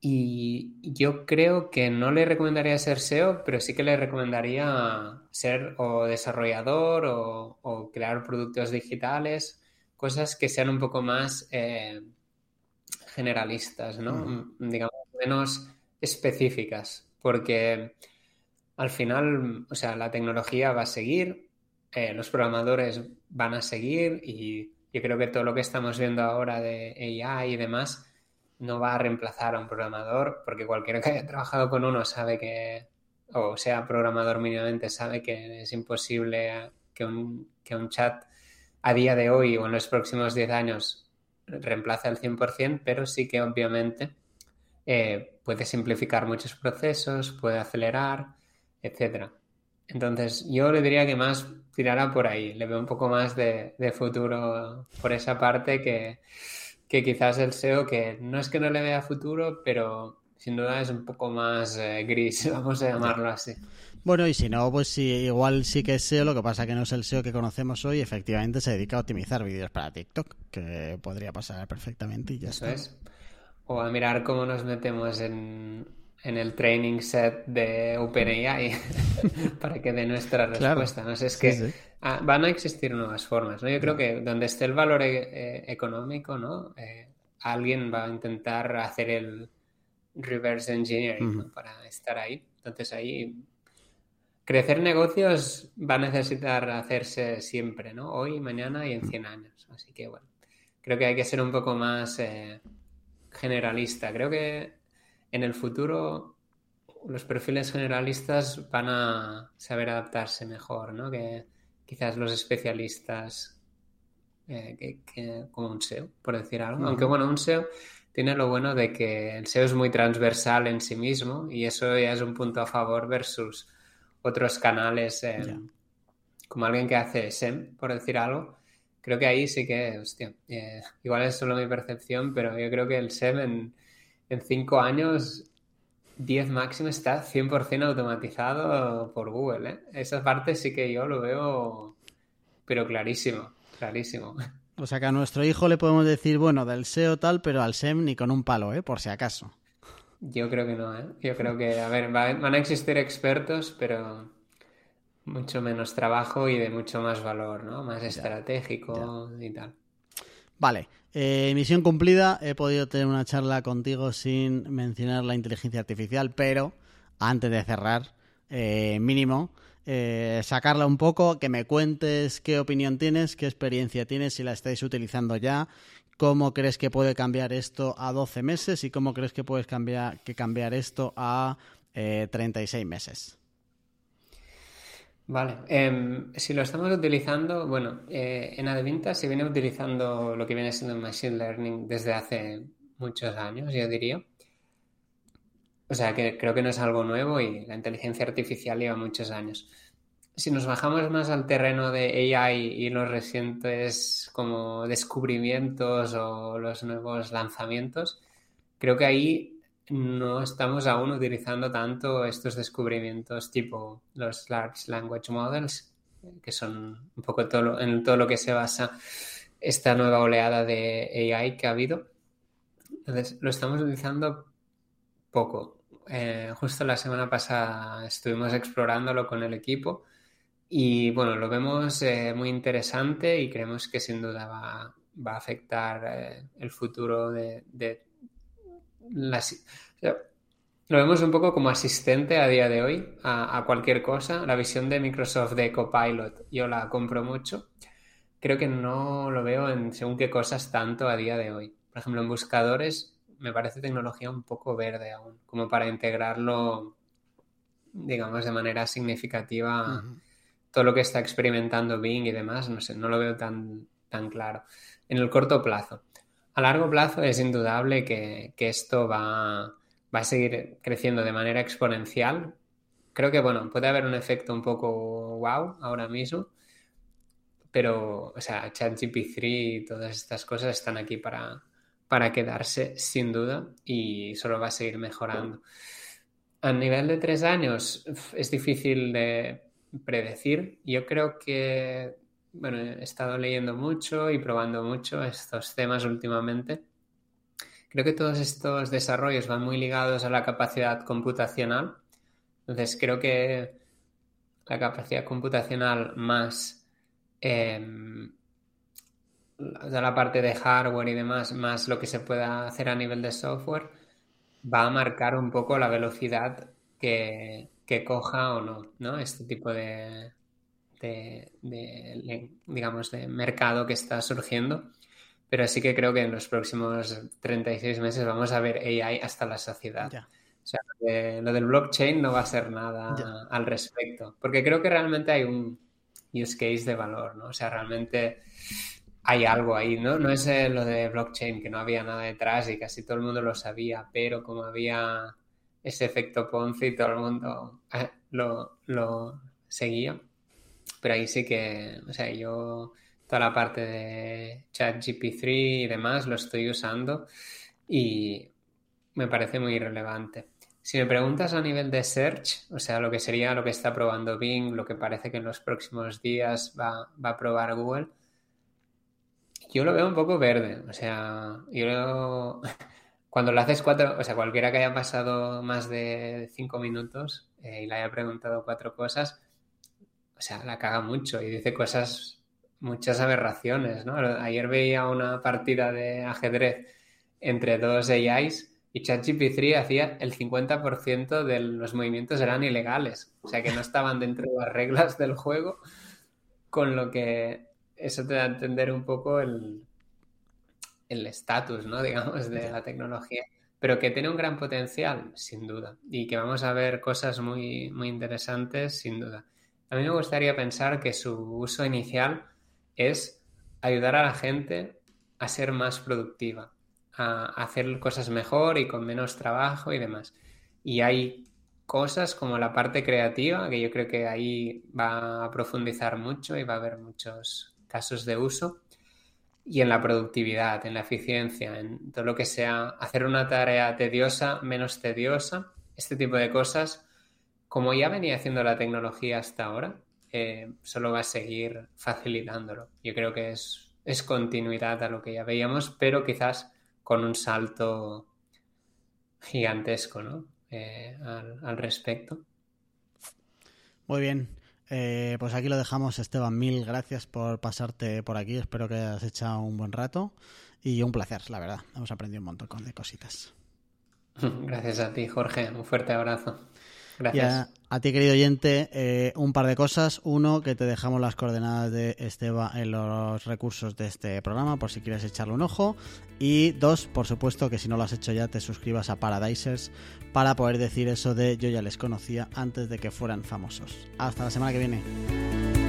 Y yo creo que no le recomendaría ser SEO, pero sí que le recomendaría ser o desarrollador o, crear productos digitales, cosas que sean un poco más eh, generalistas, ¿no? Digamos, menos específicas, porque al final, o sea, la tecnología va a seguir, eh, los programadores van a seguir y yo creo que todo lo que estamos viendo ahora de AI y demás no va a reemplazar a un programador, porque cualquiera que haya trabajado con uno sabe que, o sea programador mínimamente, sabe que es imposible que un, un chat a día de hoy o en los próximos 10 años reemplace al 100%, pero sí que obviamente eh, puede simplificar muchos procesos, puede acelerar, etc. Entonces yo le diría que más tirará por ahí, le veo un poco más de futuro por esa parte que que quizás el SEO, que no es que no le vea futuro, pero sin duda es un poco más eh, gris, [LAUGHS] vamos a llamarlo así.
Bueno, y si no, pues sí, igual sí que es SEO, lo que pasa que no es el SEO que conocemos hoy, efectivamente se dedica a optimizar vídeos para TikTok, que podría pasar perfectamente y ya
Eso es. O a mirar cómo nos metemos en, en el training set de OpenAI [LAUGHS] para que dé nuestra respuesta. No sé, es que ah, van a existir nuevas formas. ¿no? Yo creo que donde esté el valor e, e, económico, ¿no? Eh, alguien va a intentar hacer el reverse engineering para estar ahí. Entonces ahí crecer negocios va a necesitar hacerse siempre, ¿no? Hoy, mañana y en 100 años. Así que bueno, creo que hay que ser un poco más eh, generalista. Creo que en el futuro los perfiles generalistas van a saber adaptarse mejor, ¿no? Que quizás los especialistas eh, como un SEO, por decir algo. Aunque bueno, un SEO tiene lo bueno de que el SEO es muy transversal en sí mismo y eso ya es un punto a favor versus otros canales eh, como alguien que hace SEM, por decir algo. Creo que ahí sí que, hostia, eh, igual es solo mi percepción, pero yo creo que el SEM en en cinco años 10 máximo está 100% automatizado por Google. ¿eh? Esa parte sí que yo lo veo, pero clarísimo, clarísimo.
O sea que a nuestro hijo le podemos decir, bueno, del SEO tal, pero al SEM ni con un palo, ¿eh? por si acaso.
Yo creo que no, ¿eh? Yo creo que, a ver, van a existir expertos, pero mucho menos trabajo y de mucho más valor, ¿no? Más estratégico y tal.
Vale, eh, misión cumplida. He podido tener una charla contigo sin mencionar la inteligencia artificial, pero antes de cerrar, eh, mínimo, eh, sacarla un poco, que me cuentes qué opinión tienes, qué experiencia tienes, si la estáis utilizando ya, cómo crees que puede cambiar esto a 12 meses y cómo crees que puedes cambiar, que cambiar esto a 36 meses.
Vale, em, si lo estamos utilizando, bueno, eh, en Advinta se viene utilizando lo que viene siendo Machine Learning desde hace muchos años, yo diría. O sea, que creo que no es algo nuevo y la inteligencia artificial lleva muchos años. Si nos bajamos más al terreno de AI y los recientes como descubrimientos o los nuevos lanzamientos, creo que ahí no estamos aún utilizando tanto estos descubrimientos tipo los Large Language Models, que son un poco todo en todo lo que se basa esta nueva oleada de AI que ha habido. Entonces, lo estamos utilizando poco. Eh, justo la semana pasada estuvimos explorándolo con el equipo y bueno, lo vemos eh, muy interesante y creemos que sin duda va, a afectar eh, el futuro de, lo vemos un poco como asistente a día de hoy a, a, cualquier cosa. La visión de Microsoft de Copilot yo la compro mucho. Creo que no lo veo en según qué cosas tanto a día de hoy. Por ejemplo, en buscadores me parece tecnología un poco verde aún, como para integrarlo, digamos, de manera significativa todo lo que está experimentando Bing y demás, no sé, no lo veo tan, tan claro. En el corto plazo. A largo plazo es indudable que, esto va, va, a seguir creciendo de manera exponencial. Creo que, bueno, puede haber un efecto un poco wow ahora mismo, pero, o sea, ChatGPT y todas estas cosas están aquí para, para quedarse sin duda y solo va a seguir mejorando. A nivel de tres años es difícil de predecir. Yo creo que, bueno, he estado leyendo mucho y probando mucho estos temas últimamente. Creo que todos estos desarrollos van muy ligados a la capacidad computacional. Entonces creo que la capacidad computacional más eh, la parte de hardware y demás, más lo que se pueda hacer a nivel de software, va a marcar un poco la velocidad que, coja o no, ¿no? Este tipo de, de, digamos, de mercado que está surgiendo. Pero sí que creo que en los próximos 36 meses vamos a ver AI hasta la saciedad. O sea, lo del blockchain no va a ser nada al respecto. Porque creo que realmente hay un use case de valor, ¿no? O sea, realmente hay algo ahí, ¿no? No es eh, lo de blockchain, que no había nada detrás y casi todo el mundo lo sabía, pero como había ese efecto Ponzi todo el mundo eh, lo, lo seguía. Pero ahí sí que, o sea, yo toda la parte de ChatGP3 y demás lo estoy usando y me parece muy relevante. Si me preguntas a nivel de search, o sea, lo que sería lo que está probando Bing, lo que parece que en los próximos días va, va a probar Google, yo lo veo un poco verde. O sea, yo cuando lo haces cuatro, o sea, cualquiera que haya pasado más de cinco minutos eh, y le haya preguntado cuatro cosas, o sea, la caga mucho y dice cosas, muchas aberraciones, ¿no? Ayer veía una partida de ajedrez entre dos AIs y ChatGPT hacía el 50% de los movimientos eran ilegales, o sea que no estaban dentro de las reglas del juego, con lo que eso te da a entender un poco el estatus, ¿no? [LAUGHS] Digamos, de la tecnología. Pero que tiene un gran potencial, sin duda. Y que vamos a ver cosas muy, muy interesantes, sin duda. A mí me gustaría pensar que su uso inicial es ayudar a la gente a ser más productiva, a hacer cosas mejor y con menos trabajo y demás. Y hay cosas como la parte creativa, que yo creo que ahí va a profundizar mucho y va a haber muchos casos de uso y en la productividad, en la eficiencia, en todo lo que sea hacer una tarea tediosa, menos tediosa, este tipo de cosas, como ya venía haciendo la tecnología hasta ahora, eh, solo va a seguir facilitándolo. Yo creo que es, es continuidad a lo que ya veíamos, pero quizás con un salto gigantesco ¿no? Eh, al, al respecto.
Muy bien. Eh, pues aquí lo dejamos, Esteban. Mil gracias por pasarte por aquí. Espero que hayas echado un buen rato y un placer, la verdad. Hemos aprendido un montón de cositas. [LAUGHS]
Gracias a ti, Jorge. Un fuerte abrazo. Gracias.
a, ti, querido oyente, eh, un par de cosas. Uno, que te dejamos las coordenadas de Esteban en los recursos de este programa por si quieres echarle un ojo. Y dos, por supuesto, que si no lo has hecho ya, te suscribas a Paradisers para poder decir eso de yo ya les conocía antes de que fueran famosos. Hasta la semana que viene.